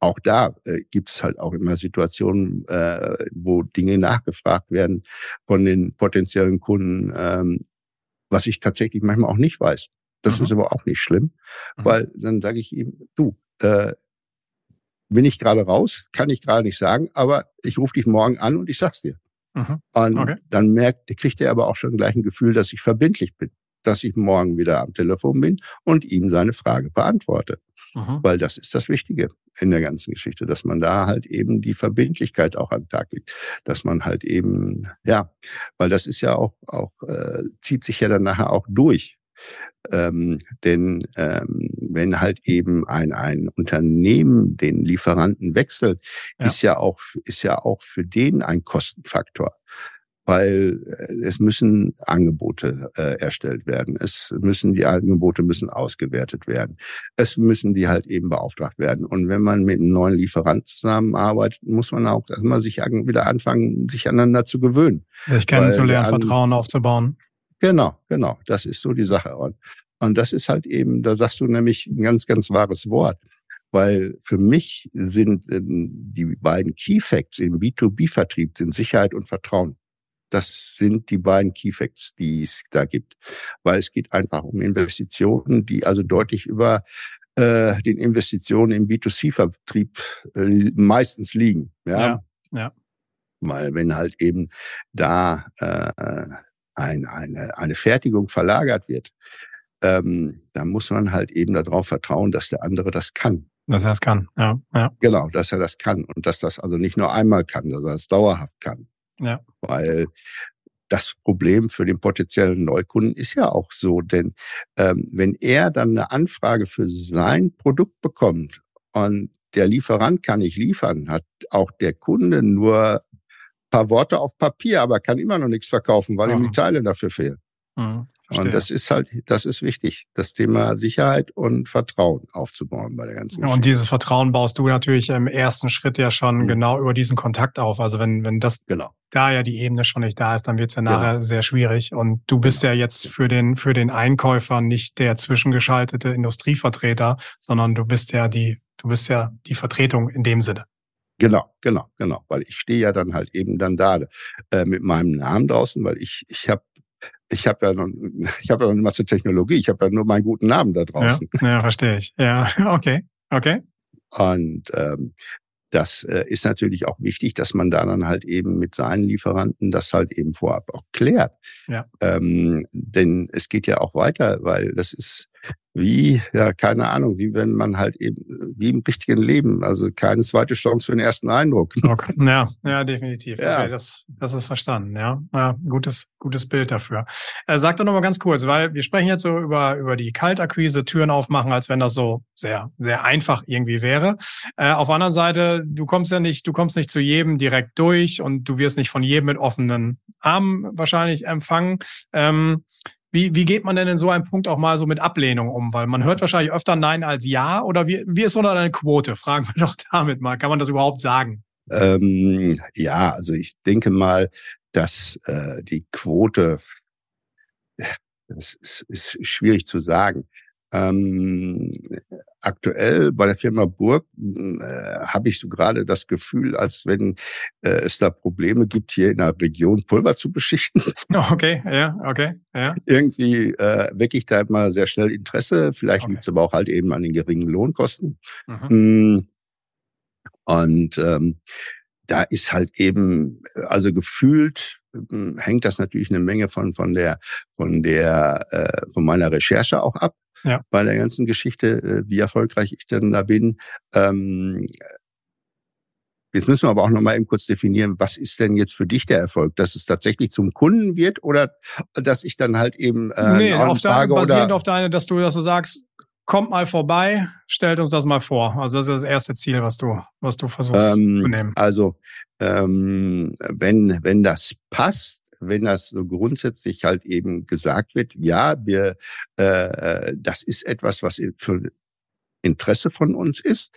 [SPEAKER 2] auch da äh, gibt es halt auch immer Situationen, äh, wo Dinge nachgefragt werden von den potenziellen Kunden, ähm, was ich tatsächlich manchmal auch nicht weiß. Das mhm. ist aber auch nicht schlimm, mhm. weil dann sage ich ihm, du, äh, bin ich gerade raus, kann ich gerade nicht sagen, aber ich rufe dich morgen an und ich sag's dir. Mhm. Und okay. dann merkt, kriegt er aber auch schon gleich ein Gefühl, dass ich verbindlich bin, dass ich morgen wieder am Telefon bin und ihm seine Frage beantworte. Mhm. Weil das ist das Wichtige in der ganzen Geschichte, dass man da halt eben die Verbindlichkeit auch an den Tag legt, dass man halt eben, ja, weil das ist ja auch, auch äh, zieht sich ja dann nachher auch durch. Ähm, denn ähm, wenn halt eben ein, ein Unternehmen den Lieferanten wechselt, ja. ist ja auch, ist ja auch für den ein Kostenfaktor. Weil äh, es müssen Angebote äh, erstellt werden. Es müssen, die Angebote müssen ausgewertet werden. Es müssen die halt eben beauftragt werden. Und wenn man mit einem neuen Lieferant zusammenarbeitet, muss man auch erstmal sich wieder anfangen, sich aneinander zu gewöhnen.
[SPEAKER 1] Sich kennenzulernen, Vertrauen aufzubauen.
[SPEAKER 2] Genau, genau. Das ist so die Sache. Und, und das ist halt eben, da sagst du nämlich ein ganz, ganz wahres Wort. Weil für mich sind äh, die beiden Key Facts im B2B-Vertrieb sind Sicherheit und Vertrauen. Das sind die beiden Key Facts, die es da gibt. Weil es geht einfach um Investitionen, die also deutlich über äh, den Investitionen im B2C-Vertrieb äh, meistens liegen. Ja? ja, ja. Weil wenn halt eben da äh, ein, eine, eine Fertigung verlagert wird, ähm, dann muss man halt eben darauf vertrauen, dass der andere das kann.
[SPEAKER 1] Dass er das kann, ja, ja.
[SPEAKER 2] Genau, dass er das kann und dass das also nicht nur einmal kann, dass er es dauerhaft kann. Ja. Weil das Problem für den potenziellen Neukunden ist ja auch so, denn ähm, wenn er dann eine Anfrage für sein Produkt bekommt und der Lieferant kann nicht liefern, hat auch der Kunde nur paar Worte auf Papier, aber kann immer noch nichts verkaufen, weil ihm die Teile dafür fehlen. Mhm, und das ist halt, das ist wichtig, das Thema Sicherheit und Vertrauen aufzubauen bei der ganzen
[SPEAKER 1] Geschichte. Und dieses Vertrauen baust du natürlich im ersten Schritt ja schon mhm. genau über diesen Kontakt auf. Also wenn, wenn das genau. da ja die Ebene schon nicht da ist, dann wird es ja nachher genau. sehr schwierig. Und du bist genau. ja jetzt für den, für den Einkäufer nicht der zwischengeschaltete Industrievertreter, sondern du bist ja die, du bist ja die Vertretung in dem Sinne.
[SPEAKER 2] Genau, genau, genau, weil ich stehe ja dann halt eben dann da äh, mit meinem Namen draußen, weil ich ich habe ich habe ja noch, ich habe ja noch nicht mal zur Technologie, ich habe ja nur meinen guten Namen da draußen.
[SPEAKER 1] Ja, ja verstehe ich. Ja, okay, okay.
[SPEAKER 2] Und ähm, das äh, ist natürlich auch wichtig, dass man da dann halt eben mit seinen Lieferanten das halt eben vorab auch klärt. Ja. Ähm, denn es geht ja auch weiter, weil das ist wie, ja, keine Ahnung, wie wenn man halt eben, wie im richtigen Leben, also keine zweite Chance für den ersten Eindruck.
[SPEAKER 1] Okay. Ja, ja, definitiv. Ja. Okay, das, das ist verstanden, ja. ja gutes, gutes Bild dafür. Äh, sag doch nochmal ganz kurz, weil wir sprechen jetzt so über, über die Kaltakquise, Türen aufmachen, als wenn das so sehr, sehr einfach irgendwie wäre. Äh, auf der anderen Seite, du kommst ja nicht, du kommst nicht zu jedem direkt durch und du wirst nicht von jedem mit offenen Armen wahrscheinlich empfangen. Ähm, wie, wie geht man denn in so einem Punkt auch mal so mit Ablehnung um? Weil man hört wahrscheinlich öfter Nein als Ja. Oder wie, wie ist so eine Quote? Fragen wir doch damit mal. Kann man das überhaupt sagen?
[SPEAKER 2] Ähm, ja, also ich denke mal, dass äh, die Quote, das ist, ist schwierig zu sagen. Ähm, aktuell bei der Firma Burg äh, habe ich so gerade das Gefühl, als wenn äh, es da Probleme gibt, hier in der Region Pulver zu beschichten.
[SPEAKER 1] Okay, ja, okay, ja.
[SPEAKER 2] Irgendwie äh, wecke ich da immer sehr schnell Interesse. Vielleicht okay. liegt es aber auch halt eben an den geringen Lohnkosten. Mhm. Hm. Und ähm, da ist halt eben, also gefühlt hm, hängt das natürlich eine Menge von von der von der äh, von meiner Recherche auch ab ja. bei der ganzen Geschichte, äh, wie erfolgreich ich denn da bin. Ähm, Jetzt müssen wir aber auch noch mal eben kurz definieren, was ist denn jetzt für dich der Erfolg? Dass es tatsächlich zum Kunden wird oder dass ich dann halt eben
[SPEAKER 1] äh, nee, auf deine, basierend oder auf deine, dass du, dass du sagst, kommt mal vorbei, stellt uns das mal vor. Also das ist das erste Ziel, was du, was du versuchst ähm, zu nehmen.
[SPEAKER 2] Also ähm, wenn, wenn das passt, wenn das so grundsätzlich halt eben gesagt wird, ja, wir, äh, äh das ist etwas, was für Interesse von uns ist,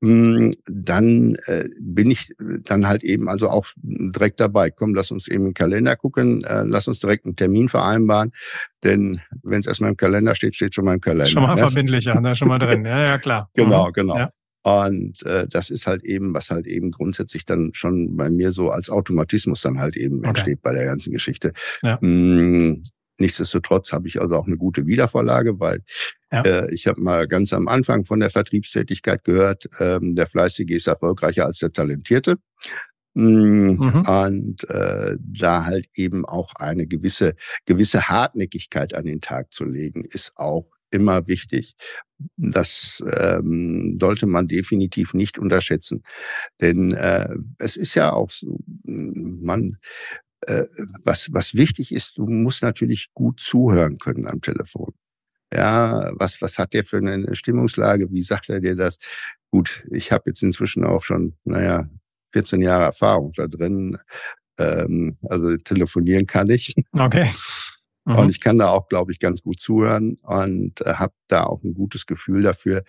[SPEAKER 2] hm, dann äh, bin ich dann halt eben also auch direkt dabei. Komm, lass uns eben im Kalender gucken, äh, lass uns direkt einen Termin vereinbaren, denn wenn es erstmal im Kalender steht, steht schon mal im Kalender.
[SPEAKER 1] Schon mal ne? verbindlicher, ne? schon mal drin. Ja, ja, klar.
[SPEAKER 2] Genau, mhm. genau. Ja. Und äh, das ist halt eben, was halt eben grundsätzlich dann schon bei mir so als Automatismus dann halt eben okay. entsteht bei der ganzen Geschichte. Ja. Hm, nichtsdestotrotz habe ich also auch eine gute Wiedervorlage, weil ja. äh, ich habe mal ganz am Anfang von der Vertriebstätigkeit gehört, ähm, der Fleißige ist erfolgreicher als der Talentierte. Hm, mhm. Und äh, da halt eben auch eine gewisse gewisse Hartnäckigkeit an den Tag zu legen, ist auch immer wichtig. Das ähm, sollte man definitiv nicht unterschätzen. Denn äh, es ist ja auch so, man, äh, was, was wichtig ist, du musst natürlich gut zuhören können am Telefon. Ja, was, was hat der für eine Stimmungslage? Wie sagt er dir das? Gut, ich habe jetzt inzwischen auch schon, naja, 14 Jahre Erfahrung da drin. Ähm, also telefonieren kann ich.
[SPEAKER 1] Okay.
[SPEAKER 2] Mhm. Und ich kann da auch, glaube ich, ganz gut zuhören und äh, habe da auch ein gutes Gefühl dafür.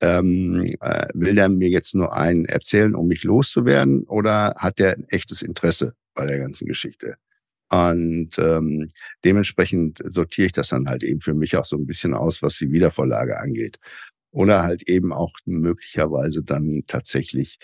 [SPEAKER 2] Ähm, äh, will der mir jetzt nur einen erzählen, um mich loszuwerden, oder hat der ein echtes Interesse bei der ganzen Geschichte? Und ähm, dementsprechend sortiere ich das dann halt eben für mich auch so ein bisschen aus, was die Wiedervorlage angeht. Oder halt eben auch möglicherweise dann tatsächlich,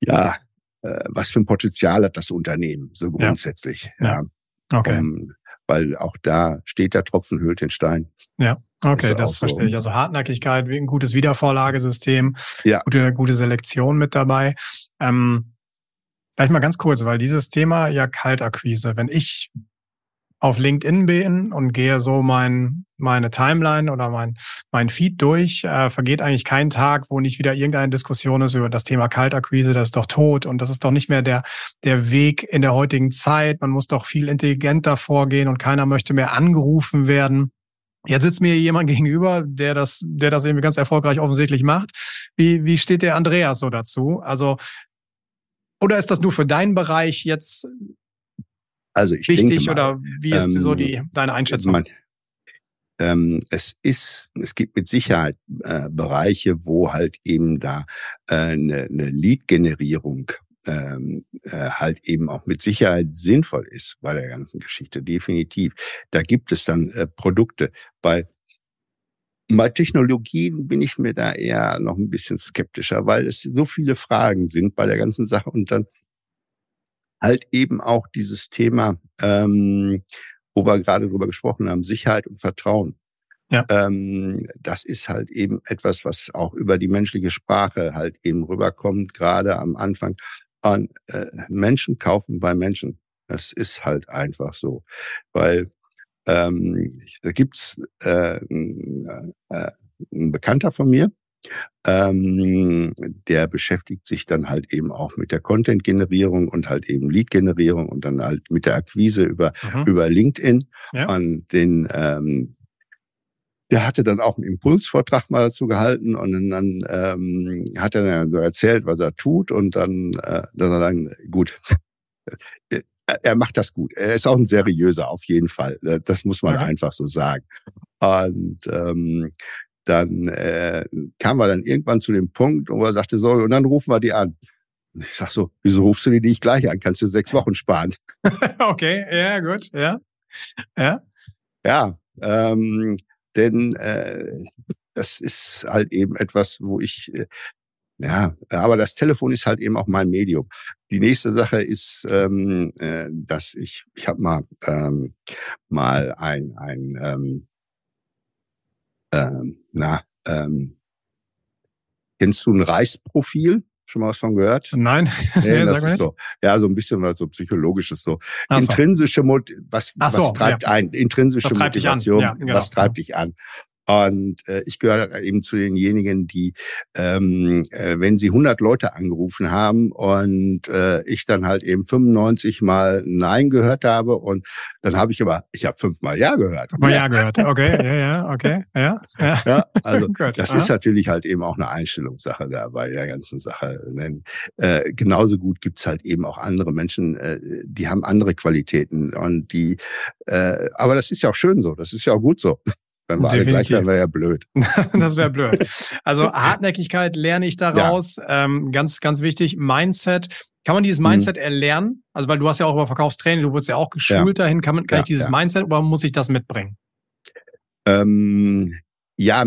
[SPEAKER 2] ja, äh, was für ein Potenzial hat das Unternehmen, so grundsätzlich. Ja. ja. Okay. Um, weil auch da steht der Tropfen hüllt den Stein.
[SPEAKER 1] Ja, okay, das, das verstehe so. ich. Also Hartnäckigkeit, ein gutes Wiedervorlagesystem, ja. gute, gute Selektion mit dabei. Ähm, vielleicht mal ganz kurz, weil dieses Thema ja Kaltakquise, wenn ich auf LinkedIn bin und gehe so mein, meine Timeline oder mein, mein Feed durch, äh, vergeht eigentlich kein Tag, wo nicht wieder irgendeine Diskussion ist über das Thema Kaltakquise, das ist doch tot und das ist doch nicht mehr der, der Weg in der heutigen Zeit. Man muss doch viel intelligenter vorgehen und keiner möchte mehr angerufen werden. Jetzt sitzt mir jemand gegenüber, der das, der das irgendwie ganz erfolgreich offensichtlich macht. Wie, wie steht der Andreas so dazu? Also, oder ist das nur für deinen Bereich jetzt
[SPEAKER 2] also ich
[SPEAKER 1] wichtig
[SPEAKER 2] denke
[SPEAKER 1] mal, oder wie ist ähm, so die deine Einschätzung? Man,
[SPEAKER 2] ähm, es ist, es gibt mit Sicherheit äh, Bereiche, wo halt eben da äh, eine, eine Lead-Generierung ähm, äh, halt eben auch mit Sicherheit sinnvoll ist bei der ganzen Geschichte, definitiv. Da gibt es dann äh, Produkte. Bei Bei Technologien bin ich mir da eher noch ein bisschen skeptischer, weil es so viele Fragen sind bei der ganzen Sache und dann halt eben auch dieses Thema, ähm, wo wir gerade drüber gesprochen haben, Sicherheit und Vertrauen. Ja. Ähm, das ist halt eben etwas, was auch über die menschliche Sprache halt eben rüberkommt, gerade am Anfang. Und, äh, Menschen kaufen bei Menschen. Das ist halt einfach so, weil ähm, da gibt's äh, äh, ein Bekannter von mir, ähm, der beschäftigt sich dann halt eben auch mit der Content-Generierung und halt eben Lead-Generierung und dann halt mit der Akquise über, mhm. über LinkedIn. Ja. Und den, ähm, der hatte dann auch einen Impulsvortrag mal dazu gehalten und dann ähm, hat er dann so erzählt, was er tut und dann, äh, dass er dann, gut, er macht das gut. Er ist auch ein seriöser, auf jeden Fall. Das muss man okay. einfach so sagen. Und ähm, dann äh, kam er dann irgendwann zu dem Punkt, wo er sagte, so, und dann rufen wir die an. Und ich sag so, wieso rufst du die nicht gleich an? Kannst du sechs Wochen sparen?
[SPEAKER 1] okay, ja, gut, ja. Ja.
[SPEAKER 2] Ja, ähm, denn äh, das ist halt eben etwas, wo ich äh, ja, aber das Telefon ist halt eben auch mein Medium. Die nächste Sache ist, ähm, äh, dass ich, ich habe mal ähm, mal ein ein ähm, ähm, na ähm, kennst du ein Reichsprofil? Schon mal was von gehört?
[SPEAKER 1] Nein,
[SPEAKER 2] nee, das ist so. Ja, so ein bisschen was so psychologisches so. Ach intrinsische Mot was, was so, treibt ja. ein? Intrinsische Motivation. Ja, genau. Was treibt dich an? Und äh, ich gehöre eben zu denjenigen, die, ähm, äh, wenn sie 100 Leute angerufen haben und äh, ich dann halt eben 95 mal Nein gehört habe und dann habe ich aber, ich habe fünfmal Ja gehört.
[SPEAKER 1] Mal Ja gehört, okay, ja, ja, okay, ja.
[SPEAKER 2] Ja, ja also das ist natürlich halt eben auch eine Einstellungssache da bei der ganzen Sache. Denn, äh, genauso gut gibt's halt eben auch andere Menschen, äh, die haben andere Qualitäten und die, äh, aber das ist ja auch schön so, das ist ja auch gut so. Wenn wir Definitiv. alle gleich wären, wäre ja blöd.
[SPEAKER 1] das wäre blöd. Also Hartnäckigkeit lerne ich daraus. Ja. Ähm, ganz, ganz wichtig. Mindset. Kann man dieses. Mindset mhm. erlernen? Also, weil du hast ja auch über Verkaufstraining, du wurdest ja auch geschult ja. dahin. Kann, man, kann ja, ich dieses Mindset oder muss ich das mitbringen?
[SPEAKER 2] Ähm, ja,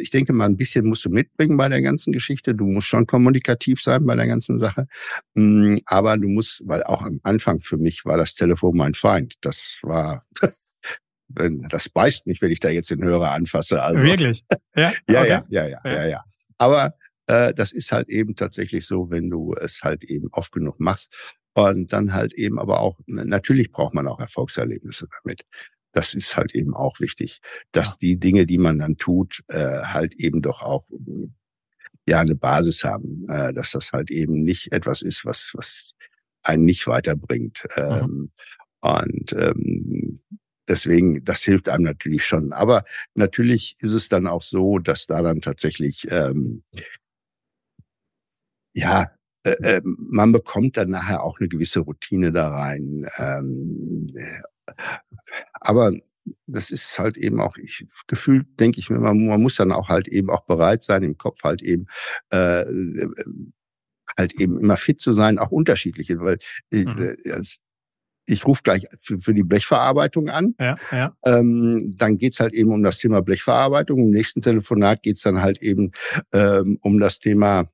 [SPEAKER 2] ich denke mal, ein bisschen musst du mitbringen bei der ganzen Geschichte. Du musst schon kommunikativ sein bei der ganzen Sache. Mm, aber du musst, weil auch am Anfang für mich war das Telefon mein Feind. Das war das beißt mich, wenn ich da jetzt den Hörer anfasse.
[SPEAKER 1] Also, Wirklich?
[SPEAKER 2] Ja, ja, okay. ja, ja, ja, ja, ja. Aber äh, das ist halt eben tatsächlich so, wenn du es halt eben oft genug machst. Und dann halt eben aber auch, natürlich braucht man auch Erfolgserlebnisse damit. Das ist halt eben auch wichtig, dass ja. die Dinge, die man dann tut, äh, halt eben doch auch ja eine Basis haben, äh, dass das halt eben nicht etwas ist, was was einen nicht weiterbringt. Mhm. Ähm, und ähm, Deswegen, das hilft einem natürlich schon. Aber natürlich ist es dann auch so, dass da dann tatsächlich, ähm, ja, äh, äh, man bekommt dann nachher auch eine gewisse Routine da rein. Ähm, aber das ist halt eben auch, ich gefühlt denke ich mir, man, man muss dann auch halt eben auch bereit sein, im Kopf halt eben äh, halt eben immer fit zu sein, auch unterschiedliche, weil äh, mhm. äh, ich rufe gleich für, für die Blechverarbeitung an. Ja, ja. Ähm, dann geht's halt eben um das Thema Blechverarbeitung. Im nächsten Telefonat geht's dann halt eben ähm, um das Thema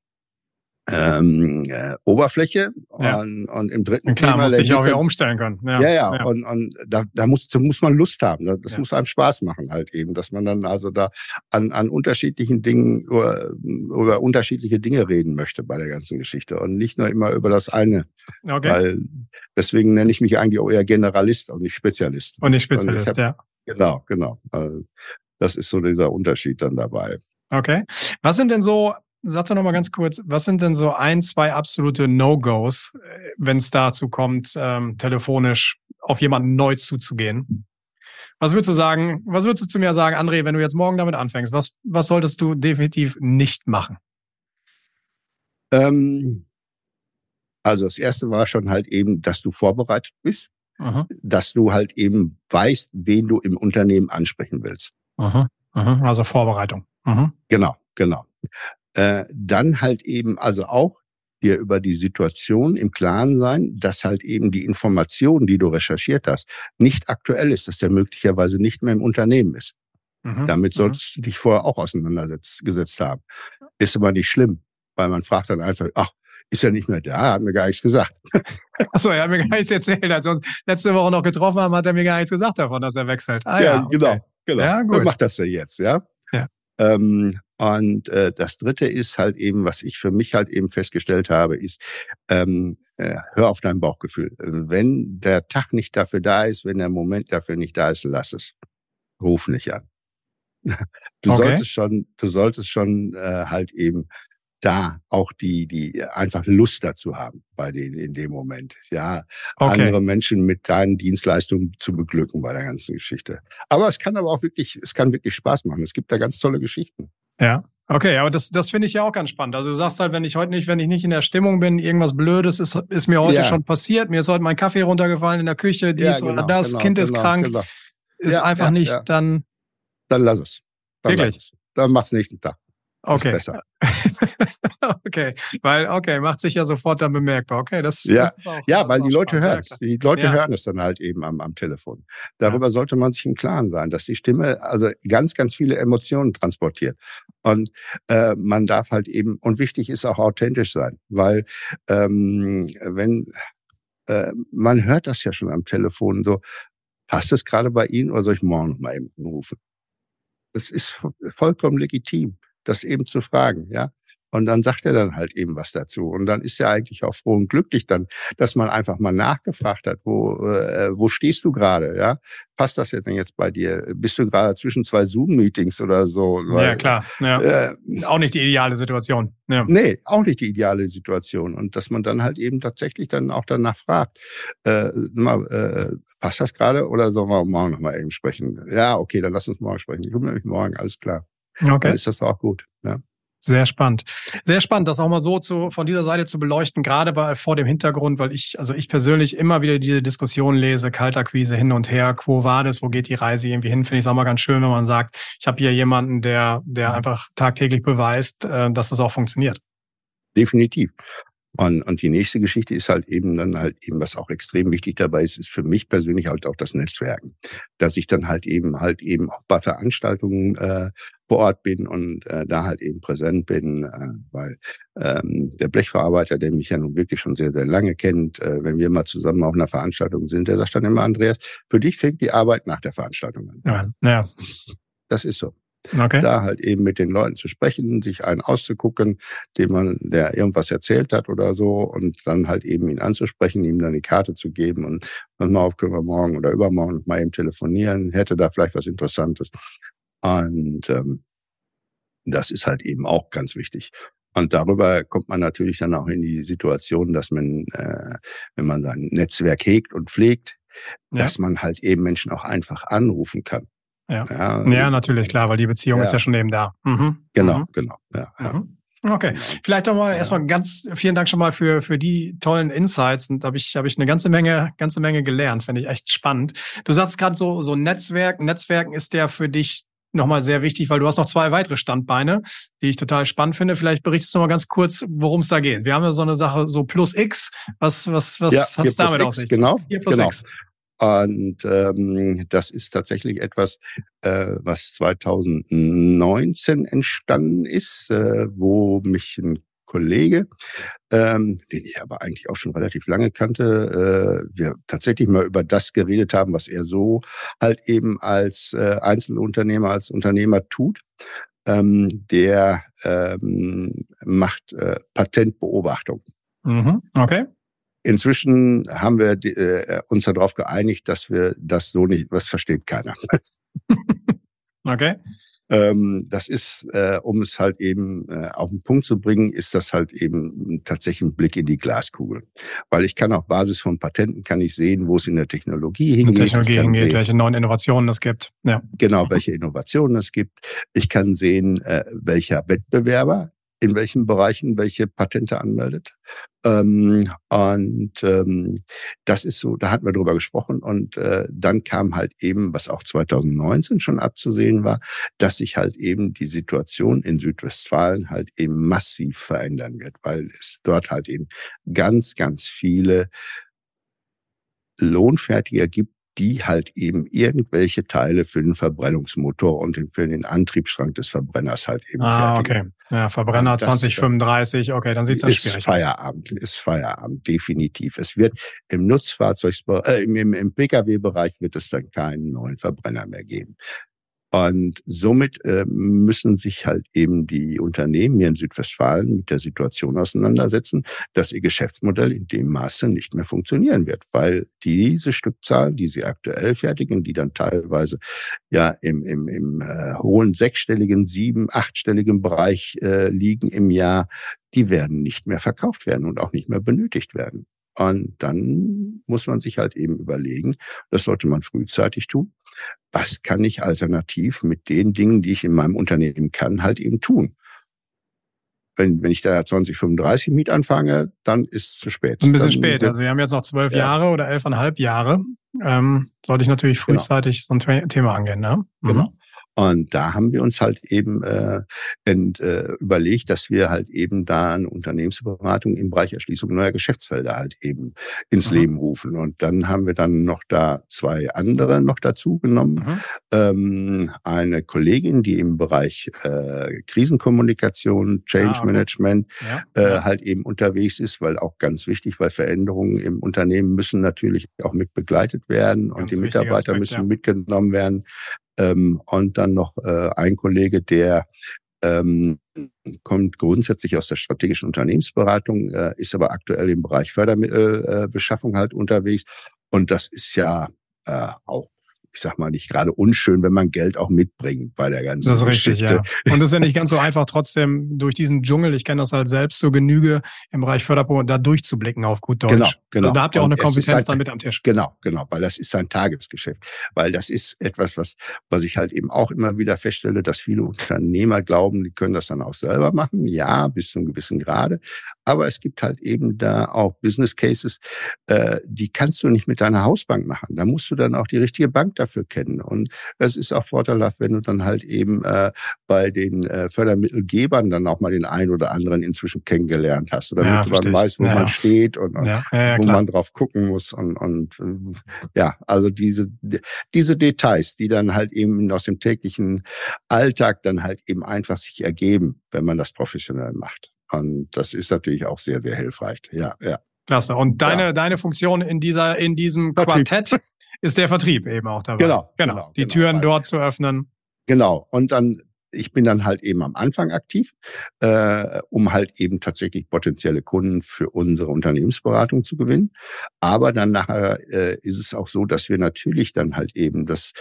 [SPEAKER 2] ähm, äh, Oberfläche ja. und, und im dritten
[SPEAKER 1] Klar, Thema muss sich auch wieder umstellen können.
[SPEAKER 2] Ja, ja, ja. ja. und, und da, da muss, da muss man Lust haben. Das muss einem Spaß machen halt eben, dass man dann also da an, an unterschiedlichen Dingen über, über unterschiedliche Dinge reden möchte bei der ganzen Geschichte und nicht nur immer über das eine. Okay. Weil deswegen nenne ich mich eigentlich auch eher Generalist und nicht Spezialist.
[SPEAKER 1] Und nicht Spezialist, hab, ja.
[SPEAKER 2] Genau, genau. Also das ist so dieser Unterschied dann dabei.
[SPEAKER 1] Okay. Was sind denn so Sag doch noch mal ganz kurz, was sind denn so ein, zwei absolute No-Gos, äh, wenn es dazu kommt, ähm, telefonisch auf jemanden neu zuzugehen? Was würdest du sagen, was würdest du zu mir sagen, André, wenn du jetzt morgen damit anfängst, was, was solltest du definitiv nicht machen?
[SPEAKER 2] Ähm, also das erste war schon halt eben, dass du vorbereitet bist, Aha. dass du halt eben weißt, wen du im Unternehmen ansprechen willst.
[SPEAKER 1] Aha. Aha. Also Vorbereitung.
[SPEAKER 2] Genau, genau äh, dann halt eben also auch dir über die Situation im Klaren sein, dass halt eben die Information, die du recherchiert hast, nicht aktuell ist, dass der möglicherweise nicht mehr im Unternehmen ist. Mhm. Damit mhm. solltest mhm. du dich vorher auch auseinandergesetzt haben. Ist aber nicht schlimm, weil man fragt dann einfach, ach, ist er nicht mehr da, hat mir gar nichts gesagt.
[SPEAKER 1] Achso, er hat mir gar nichts erzählt. Als wir uns letzte Woche noch getroffen haben, hat er mir gar nichts gesagt davon, dass er wechselt.
[SPEAKER 2] Ah, ja, ja okay. genau, genau. Ja, gut. macht das ja jetzt, ja. ja. Ähm, und äh, das Dritte ist halt eben, was ich für mich halt eben festgestellt habe, ist, ähm, äh, hör auf dein Bauchgefühl. Wenn der Tag nicht dafür da ist, wenn der Moment dafür nicht da ist, lass es. Ruf nicht an. Du okay. solltest schon, du solltest schon äh, halt eben da auch die, die einfach Lust dazu haben bei denen in dem Moment. Ja, okay. andere Menschen mit deinen Dienstleistungen zu beglücken bei der ganzen Geschichte. Aber es kann aber auch wirklich, es kann wirklich Spaß machen. Es gibt da ganz tolle Geschichten.
[SPEAKER 1] Ja. Okay, aber das, das finde ich ja auch ganz spannend. Also du sagst halt, wenn ich heute nicht, wenn ich nicht in der Stimmung bin, irgendwas Blödes ist, ist mir heute ja. schon passiert. Mir ist heute mein Kaffee runtergefallen in der Küche, dies ja, genau, oder das, genau, Kind ist genau, krank, genau. ist ja, einfach nicht, dann.
[SPEAKER 2] Dann lass es. Dann
[SPEAKER 1] wirklich? Lass es.
[SPEAKER 2] Dann mach's nächsten Tag.
[SPEAKER 1] Okay. besser. okay, weil, okay, macht sich ja sofort dann bemerkbar. Okay, das,
[SPEAKER 2] ja,
[SPEAKER 1] das
[SPEAKER 2] ist auch, ja weil die Leute hören es. Die Leute ja. hören es dann halt eben am, am Telefon. Darüber ja. sollte man sich im Klaren sein, dass die Stimme also ganz, ganz viele Emotionen transportiert. Und äh, man darf halt eben, und wichtig ist auch authentisch sein, weil ähm, wenn äh, man hört das ja schon am Telefon so, passt es gerade bei Ihnen oder soll ich morgen noch mal eben rufen? Das ist vollkommen legitim das eben zu fragen, ja. Und dann sagt er dann halt eben was dazu. Und dann ist er eigentlich auch froh und glücklich dann, dass man einfach mal nachgefragt hat, wo, äh, wo stehst du gerade, ja? Passt das denn jetzt bei dir? Bist du gerade zwischen zwei Zoom-Meetings oder so?
[SPEAKER 1] Weil, ja, klar. Ja. Äh, auch nicht die ideale Situation. Ja.
[SPEAKER 2] Nee, auch nicht die ideale Situation. Und dass man dann halt eben tatsächlich dann auch danach fragt, äh, mal, äh, passt das gerade oder sollen wir morgen nochmal eben sprechen? Ja, okay, dann lass uns morgen sprechen. Ich komme nämlich morgen, alles klar. Okay. Dann ist das auch gut. Ja.
[SPEAKER 1] Sehr spannend. Sehr spannend, das auch mal so zu, von dieser Seite zu beleuchten, gerade weil vor dem Hintergrund, weil ich, also ich persönlich immer wieder diese Diskussion lese, Kaltakquise hin und her, Quo Vadis, wo geht die Reise irgendwie hin, finde ich es auch mal ganz schön, wenn man sagt, ich habe hier jemanden, der, der einfach tagtäglich beweist, äh, dass das auch funktioniert.
[SPEAKER 2] Definitiv. Und, und die nächste Geschichte ist halt eben dann halt eben, was auch extrem wichtig dabei ist, ist für mich persönlich halt auch das Netzwerken. Dass ich dann halt eben halt eben auch bei Veranstaltungen äh, vor Ort bin und äh, da halt eben präsent bin, äh, weil ähm, der Blechverarbeiter, der mich ja nun wirklich schon sehr, sehr lange kennt, äh, wenn wir mal zusammen auf einer Veranstaltung sind, der sagt dann immer, Andreas, für dich fängt die Arbeit nach der Veranstaltung an. Ja, ja. Das ist so. Okay. Da halt eben mit den Leuten zu sprechen, sich einen auszugucken, dem man, der irgendwas erzählt hat oder so, und dann halt eben ihn anzusprechen, ihm dann die Karte zu geben und dann mal auf können wir morgen oder übermorgen mal eben telefonieren, hätte da vielleicht was Interessantes. Und ähm, das ist halt eben auch ganz wichtig. Und darüber kommt man natürlich dann auch in die Situation, dass man, äh, wenn man sein Netzwerk hegt und pflegt, ja. dass man halt eben Menschen auch einfach anrufen kann.
[SPEAKER 1] Ja, ja, ja natürlich, klar, weil die Beziehung ja. ist ja schon eben da.
[SPEAKER 2] Mhm. Genau, mhm. genau. Ja,
[SPEAKER 1] mhm. Okay, vielleicht doch mal erstmal ganz vielen Dank schon mal für für die tollen Insights und da habe ich habe ich eine ganze Menge ganze Menge gelernt, finde ich echt spannend. Du sagst gerade so so Netzwerk, Netzwerken ist der für dich nochmal sehr wichtig, weil du hast noch zwei weitere Standbeine, die ich total spannend finde. Vielleicht berichtest du mal ganz kurz, worum es da geht. Wir haben ja so eine Sache, so plus X. Was, was, was ja, hat es damit auf sich?
[SPEAKER 2] Genau. 4 plus genau. X. Und ähm, das ist tatsächlich etwas, äh, was 2019 entstanden ist, äh, wo mich ein Kollege, ähm, den ich aber eigentlich auch schon relativ lange kannte, äh, wir tatsächlich mal über das geredet haben, was er so halt eben als äh, Einzelunternehmer, als Unternehmer tut. Ähm, der ähm, macht äh, Patentbeobachtung.
[SPEAKER 1] Mhm, okay.
[SPEAKER 2] Inzwischen haben wir die, äh, uns darauf geeinigt, dass wir das so nicht, was versteht keiner.
[SPEAKER 1] okay.
[SPEAKER 2] Ähm, das ist, äh, um es halt eben äh, auf den Punkt zu bringen, ist das halt eben tatsächlich ein Blick in die Glaskugel. Weil ich kann auf Basis von Patenten kann ich sehen, wo es in der Technologie hingeht.
[SPEAKER 1] Technologie hingeht, sehen, welche neuen Innovationen es gibt.
[SPEAKER 2] Ja. Genau, welche Innovationen es gibt. Ich kann sehen, äh, welcher Wettbewerber in welchen Bereichen welche Patente anmeldet. Ähm, und ähm, das ist so, da hatten wir drüber gesprochen. Und äh, dann kam halt eben, was auch 2019 schon abzusehen war, dass sich halt eben die Situation in Südwestfalen halt eben massiv verändern wird, weil es dort halt eben ganz, ganz viele Lohnfertiger gibt, die halt eben irgendwelche Teile für den Verbrennungsmotor und für den Antriebsstrang des Verbrenners halt eben
[SPEAKER 1] ah, fertigen. okay. Ja, Verbrenner 2035, okay, dann sieht es dann schwierig
[SPEAKER 2] ist Feierabend, aus. Ist Feierabend, definitiv. Es wird im Nutzfahrzeugsbereich, äh, im, im Pkw-Bereich wird es dann keinen neuen Verbrenner mehr geben. Und somit äh, müssen sich halt eben die Unternehmen hier in Südwestfalen mit der Situation auseinandersetzen, dass ihr Geschäftsmodell in dem Maße nicht mehr funktionieren wird, weil diese Stückzahl, die sie aktuell fertigen, die dann teilweise ja im, im, im äh, hohen sechsstelligen, sieben, achtstelligen Bereich äh, liegen im Jahr, die werden nicht mehr verkauft werden und auch nicht mehr benötigt werden. Und dann muss man sich halt eben überlegen, das sollte man frühzeitig tun, was kann ich alternativ mit den Dingen, die ich in meinem Unternehmen kann, halt eben tun. Wenn, wenn ich da 2035 mit anfange, dann ist es zu spät.
[SPEAKER 1] Ein bisschen
[SPEAKER 2] dann,
[SPEAKER 1] spät. Also wir haben jetzt noch zwölf ja. Jahre oder elfeinhalb Jahre. Ähm, sollte ich natürlich genau. frühzeitig genau. so ein Thema angehen. Ne?
[SPEAKER 2] Mhm. Genau. Und da haben wir uns halt eben äh, ent, äh, überlegt, dass wir halt eben da eine Unternehmensberatung im Bereich Erschließung neuer Geschäftsfelder halt eben ins mhm. Leben rufen. Und dann haben wir dann noch da zwei andere noch dazu genommen. Mhm. Ähm, eine Kollegin, die im Bereich äh, Krisenkommunikation, Change ah, Management ja. äh, halt eben unterwegs ist, weil auch ganz wichtig, weil Veränderungen im Unternehmen müssen natürlich auch mit begleitet werden und die Mitarbeiter Aspekt, müssen ja. mitgenommen werden. Ähm, und dann noch äh, ein Kollege, der ähm, kommt grundsätzlich aus der strategischen Unternehmensberatung, äh, ist aber aktuell im Bereich Fördermittelbeschaffung äh, halt unterwegs. Und das ist ja äh, auch ich sag mal, nicht gerade unschön, wenn man Geld auch mitbringt bei der ganzen
[SPEAKER 1] Das ist richtig, Geschichte. ja. Und es ist ja nicht ganz so einfach, trotzdem durch diesen Dschungel, ich kenne das halt selbst so Genüge im Bereich Förderprogramm, da durchzublicken auf gut Deutsch.
[SPEAKER 2] Genau, genau.
[SPEAKER 1] Also da habt ihr auch eine Kompetenz dann mit am Tisch.
[SPEAKER 2] Genau, genau, weil das ist sein Tagesgeschäft. Weil das ist etwas, was, was ich halt eben auch immer wieder feststelle, dass viele Unternehmer glauben, die können das dann auch selber machen. Ja, bis zu einem gewissen Grade. Aber es gibt halt eben da auch Business Cases, äh, die kannst du nicht mit deiner Hausbank machen. Da musst du dann auch die richtige Bank dafür kennen. Und es ist auch vorteilhaft, wenn du dann halt eben äh, bei den äh, Fördermittelgebern dann auch mal den einen oder anderen inzwischen kennengelernt hast, damit ja, man weiß, wo ja. man steht und, und ja. wo man drauf gucken muss. Und, und äh, ja, also diese, diese Details, die dann halt eben aus dem täglichen Alltag dann halt eben einfach sich ergeben, wenn man das professionell macht. Und das ist natürlich auch sehr, sehr hilfreich. Ja, ja.
[SPEAKER 1] Klasse. Und deine, ja. deine Funktion in dieser, in diesem Vertrieb. Quartett ist der Vertrieb eben auch dabei.
[SPEAKER 2] Genau.
[SPEAKER 1] Genau. genau die genau, Türen dort zu öffnen.
[SPEAKER 2] Genau. Und dann ich bin dann halt eben am Anfang aktiv, äh, um halt eben tatsächlich potenzielle Kunden für unsere Unternehmensberatung zu gewinnen. Aber dann nachher äh, ist es auch so, dass wir natürlich dann halt eben, das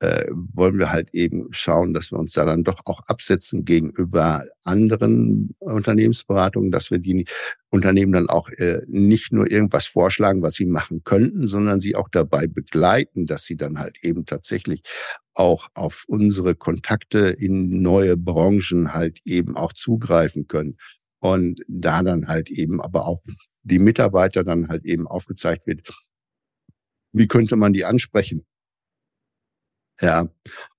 [SPEAKER 2] äh, wollen wir halt eben schauen, dass wir uns da dann doch auch absetzen gegenüber anderen Unternehmensberatungen, dass wir die Unternehmen dann auch äh, nicht nur irgendwas vorschlagen, was sie machen könnten, sondern sie auch dabei begleiten, dass sie dann halt eben tatsächlich auch auf unsere Kontakte in neue Branchen halt eben auch zugreifen können. Und da dann halt eben aber auch die Mitarbeiter dann halt eben aufgezeigt wird, wie könnte man die ansprechen? Ja,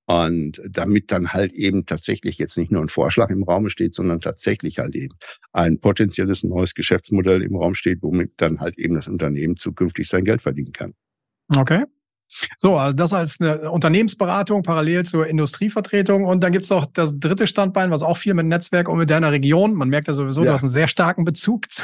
[SPEAKER 2] und damit dann halt eben tatsächlich jetzt nicht nur ein Vorschlag im Raum steht, sondern tatsächlich halt eben ein potenzielles neues Geschäftsmodell im Raum steht, womit dann halt eben das Unternehmen zukünftig sein Geld verdienen kann.
[SPEAKER 1] Okay. So, also das als eine Unternehmensberatung parallel zur Industrievertretung. Und dann gibt's noch das dritte Standbein, was auch viel mit Netzwerk und mit deiner Region. Man merkt ja sowieso, ja. du hast einen sehr starken Bezug zu,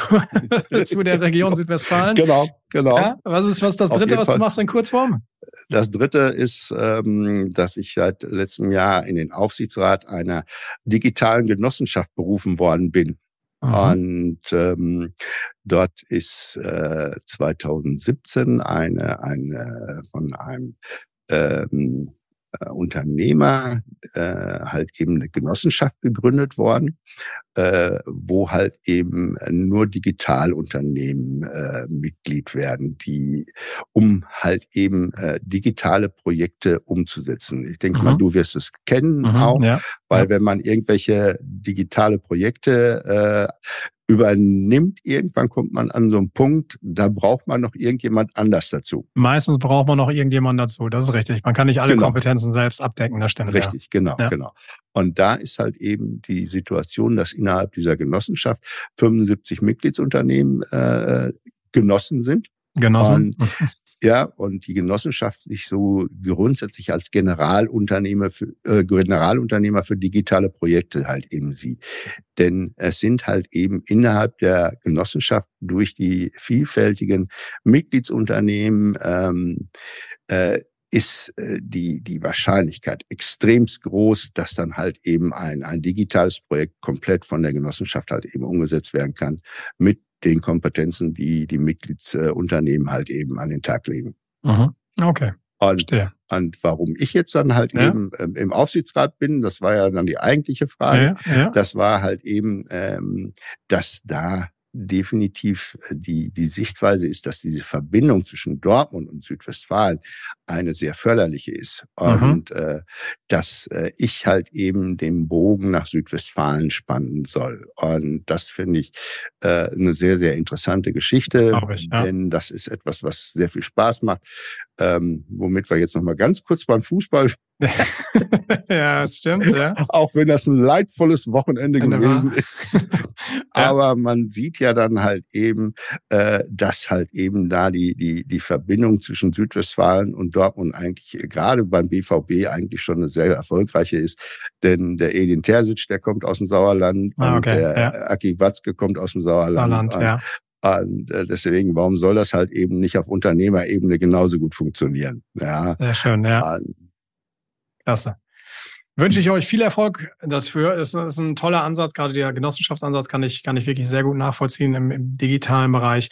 [SPEAKER 1] zu der Region Südwestfalen.
[SPEAKER 2] Genau, genau.
[SPEAKER 1] Ja, was ist was das dritte, was Fall. du machst in Kurzform?
[SPEAKER 2] Das dritte ist, ähm, dass ich seit letztem Jahr in den Aufsichtsrat einer digitalen Genossenschaft berufen worden bin. Und ähm, dort ist äh, 2017 eine, eine von einem ähm, äh, Unternehmer äh, halt eben eine Genossenschaft gegründet worden, äh, wo halt eben nur Digitalunternehmen äh, Mitglied werden, die um halt eben äh, digitale Projekte umzusetzen. Ich denke mhm. mal, du wirst es kennen mhm, auch, ja. weil wenn man irgendwelche digitale Projekte äh, übernimmt, irgendwann kommt man an so einen Punkt, da braucht man noch irgendjemand anders dazu.
[SPEAKER 1] Meistens braucht man noch irgendjemand dazu, das ist richtig. Man kann nicht alle genau. Kompetenzen selbst abdecken, das stimmt.
[SPEAKER 2] Richtig,
[SPEAKER 1] ja.
[SPEAKER 2] genau, ja. genau. Und da ist halt eben die Situation, dass innerhalb dieser Genossenschaft 75 Mitgliedsunternehmen äh, genossen sind.
[SPEAKER 1] Genossen.
[SPEAKER 2] Und Ja, und die Genossenschaft sich so grundsätzlich als Generalunternehmer für, äh, Generalunternehmer für digitale Projekte halt eben sieht. Denn es sind halt eben innerhalb der Genossenschaft durch die vielfältigen Mitgliedsunternehmen ähm, äh, ist äh, die, die Wahrscheinlichkeit extremst groß, dass dann halt eben ein, ein digitales Projekt komplett von der Genossenschaft halt eben umgesetzt werden kann mit den Kompetenzen, die die Mitgliedsunternehmen halt eben an den Tag legen.
[SPEAKER 1] Mhm. Okay.
[SPEAKER 2] Und, und warum ich jetzt dann halt ja. eben ähm, im Aufsichtsrat bin, das war ja dann die eigentliche Frage. Ja, ja. Das war halt eben, ähm, dass da definitiv äh, die, die Sichtweise ist, dass diese Verbindung zwischen Dortmund und Südwestfalen eine sehr förderliche ist. Mhm. Und äh, dass äh, ich halt eben den Bogen nach Südwestfalen spannen soll. Und das finde ich äh, eine sehr, sehr interessante Geschichte. Ich, ja. Denn das ist etwas, was sehr viel Spaß macht. Ähm, womit wir jetzt nochmal ganz kurz beim Fußball
[SPEAKER 1] ja, das stimmt, ja.
[SPEAKER 2] Auch wenn das ein leidvolles Wochenende Ende gewesen war. ist. Aber man sieht ja dann halt eben, äh, dass halt eben da die, die, die Verbindung zwischen Südwestfalen und Dortmund eigentlich gerade beim BVB eigentlich schon eine sehr erfolgreiche ist. Denn der Edin Terzic, der kommt aus dem Sauerland ah, okay, und der ja. Aki Watzke kommt aus dem Sauerland. Sauerland ja. Und äh, deswegen, warum soll das halt eben nicht auf Unternehmerebene genauso gut funktionieren?
[SPEAKER 1] Ja. Sehr schön, ja. Klasse. Wünsche ich euch viel Erfolg dafür. Es ist ein toller Ansatz, gerade der Genossenschaftsansatz kann ich, kann ich wirklich sehr gut nachvollziehen im, im digitalen Bereich.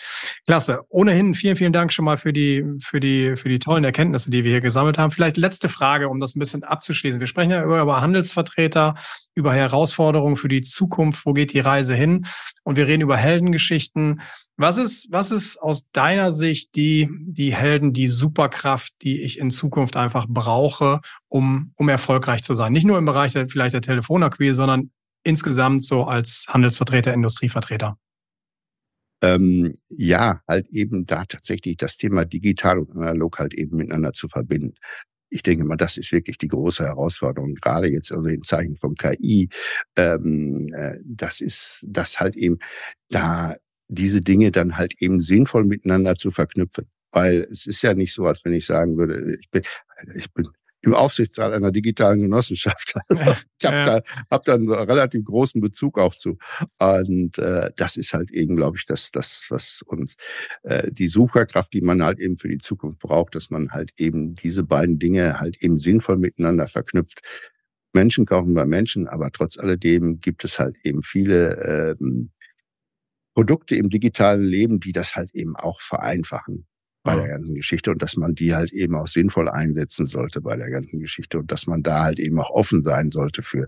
[SPEAKER 1] Klasse. Ohnehin vielen, vielen Dank schon mal für die, für die, für die tollen Erkenntnisse, die wir hier gesammelt haben. Vielleicht letzte Frage, um das ein bisschen abzuschließen. Wir sprechen ja über, über Handelsvertreter, über Herausforderungen für die Zukunft. Wo geht die Reise hin? Und wir reden über Heldengeschichten. Was ist, was ist aus deiner Sicht die, die Helden, die Superkraft, die ich in Zukunft einfach brauche, um, um erfolgreich zu sein? Nicht nur im Bereich der, vielleicht der Telefonakquise, sondern insgesamt so als Handelsvertreter, Industrievertreter.
[SPEAKER 2] Ähm, ja, halt eben da tatsächlich das Thema digital und analog halt eben miteinander zu verbinden. Ich denke mal, das ist wirklich die große Herausforderung, gerade jetzt also in Zeichen von KI. Ähm, äh, das ist das halt eben da diese Dinge dann halt eben sinnvoll miteinander zu verknüpfen. Weil es ist ja nicht so, als wenn ich sagen würde, ich bin, ich bin im Aufsichtsrat einer digitalen Genossenschaft. Also ich habe ja. da, hab da einen relativ großen Bezug auch zu. Und äh, das ist halt eben, glaube ich, das, das, was uns äh, die Sucherkraft, die man halt eben für die Zukunft braucht, dass man halt eben diese beiden Dinge halt eben sinnvoll miteinander verknüpft. Menschen kaufen bei Menschen, aber trotz alledem gibt es halt eben viele ähm, Produkte im digitalen Leben, die das halt eben auch vereinfachen bei der ganzen Geschichte und dass man die halt eben auch sinnvoll einsetzen sollte bei der ganzen Geschichte und dass man da halt eben auch offen sein sollte für,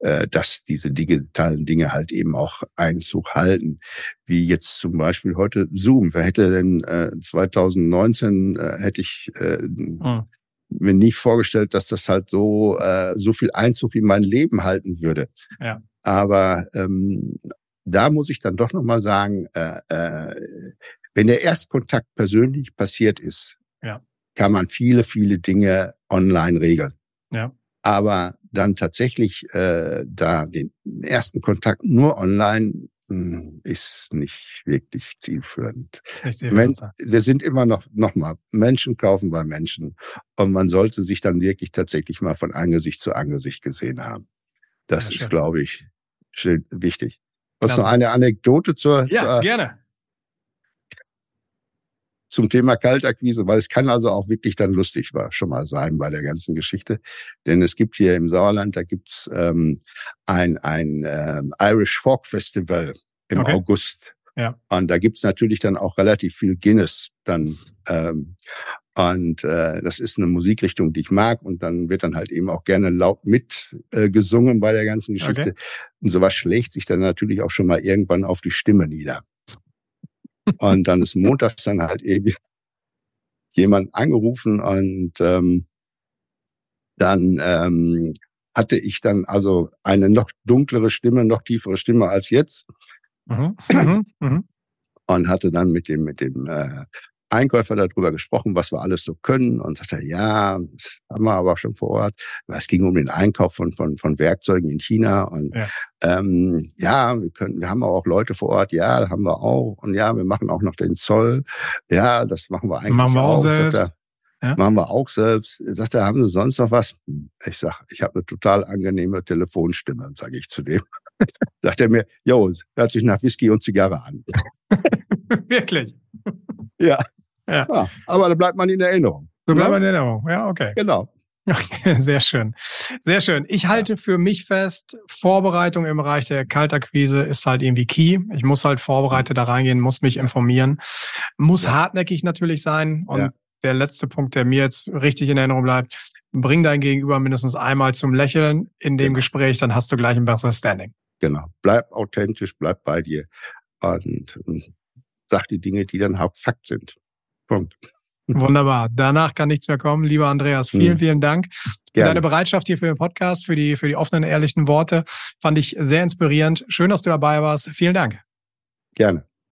[SPEAKER 2] äh, dass diese digitalen Dinge halt eben auch Einzug halten. Wie jetzt zum Beispiel heute Zoom. Wer hätte denn äh, 2019 äh, hätte ich äh, mhm. mir nicht vorgestellt, dass das halt so äh, so viel Einzug in mein Leben halten würde. Ja. Aber ähm, da muss ich dann doch nochmal sagen, äh, äh, wenn der Erstkontakt persönlich passiert ist, ja. kann man viele, viele Dinge online regeln. Ja. Aber dann tatsächlich äh, da den ersten Kontakt nur online hm, ist nicht wirklich zielführend. Nicht Men wir sind immer noch, noch mal, Menschen kaufen bei Menschen. Und man sollte sich dann wirklich tatsächlich mal von Angesicht zu Angesicht gesehen haben. Das Sehr ist, glaube ich, wichtig. Was noch eine Anekdote zur.
[SPEAKER 1] Ja,
[SPEAKER 2] zur,
[SPEAKER 1] gerne.
[SPEAKER 2] Zum Thema Kaltakquise, weil es kann also auch wirklich dann lustig war, schon mal sein bei der ganzen Geschichte. Denn es gibt hier im Sauerland, da gibt's ähm, ein, ein ähm, Irish Folk Festival im okay. August. Ja. Und da gibt's natürlich dann auch relativ viel Guinness dann. Ähm, und äh, das ist eine Musikrichtung, die ich mag. Und dann wird dann halt eben auch gerne laut mit äh, gesungen bei der ganzen Geschichte. Okay. Und sowas schlägt sich dann natürlich auch schon mal irgendwann auf die Stimme nieder. Und dann ist montags dann halt eben jemand angerufen und ähm, dann ähm, hatte ich dann also eine noch dunklere Stimme, noch tiefere Stimme als jetzt. Mhm. Mhm. mhm. Und hatte dann mit dem, mit dem äh, Einkäufer darüber gesprochen, was wir alles so können und sagte, ja, das haben wir aber schon vor Ort. Es ging um den Einkauf von, von, von Werkzeugen in China und ja, ähm, ja wir können, wir haben auch Leute vor Ort, ja, haben wir auch und ja, wir machen auch noch den Zoll. Ja, das machen wir eigentlich
[SPEAKER 1] machen wir auch. auch
[SPEAKER 2] selbst. Ja? Machen wir auch selbst. Sagt er, haben Sie sonst noch was? Ich sag, ich habe eine total angenehme Telefonstimme, sage ich zu dem. Sagt er mir, jo, hört sich nach Whisky und Zigarre an.
[SPEAKER 1] Wirklich?
[SPEAKER 2] Ja. Ja. ja. Aber da bleibt man in Erinnerung.
[SPEAKER 1] So bleibt ne? man in Erinnerung, ja, okay.
[SPEAKER 2] Genau.
[SPEAKER 1] Okay, sehr schön. Sehr schön. Ich halte für mich fest, Vorbereitung im Bereich der Kaltakquise ist halt irgendwie key. Ich muss halt vorbereitet da reingehen, muss mich informieren, muss ja. hartnäckig natürlich sein. Und ja. der letzte Punkt, der mir jetzt richtig in Erinnerung bleibt, bring dein Gegenüber mindestens einmal zum Lächeln in dem genau. Gespräch, dann hast du gleich ein besseres Standing.
[SPEAKER 2] Genau. Bleib authentisch, bleib bei dir und, und sag die Dinge, die dann Fakt sind. Punkt.
[SPEAKER 1] Wunderbar. Danach kann nichts mehr kommen. Lieber Andreas, vielen, hm. vielen Dank für deine Bereitschaft hier für den Podcast, für die, für die offenen, ehrlichen Worte. Fand ich sehr inspirierend. Schön, dass du dabei warst. Vielen Dank.
[SPEAKER 2] Gerne.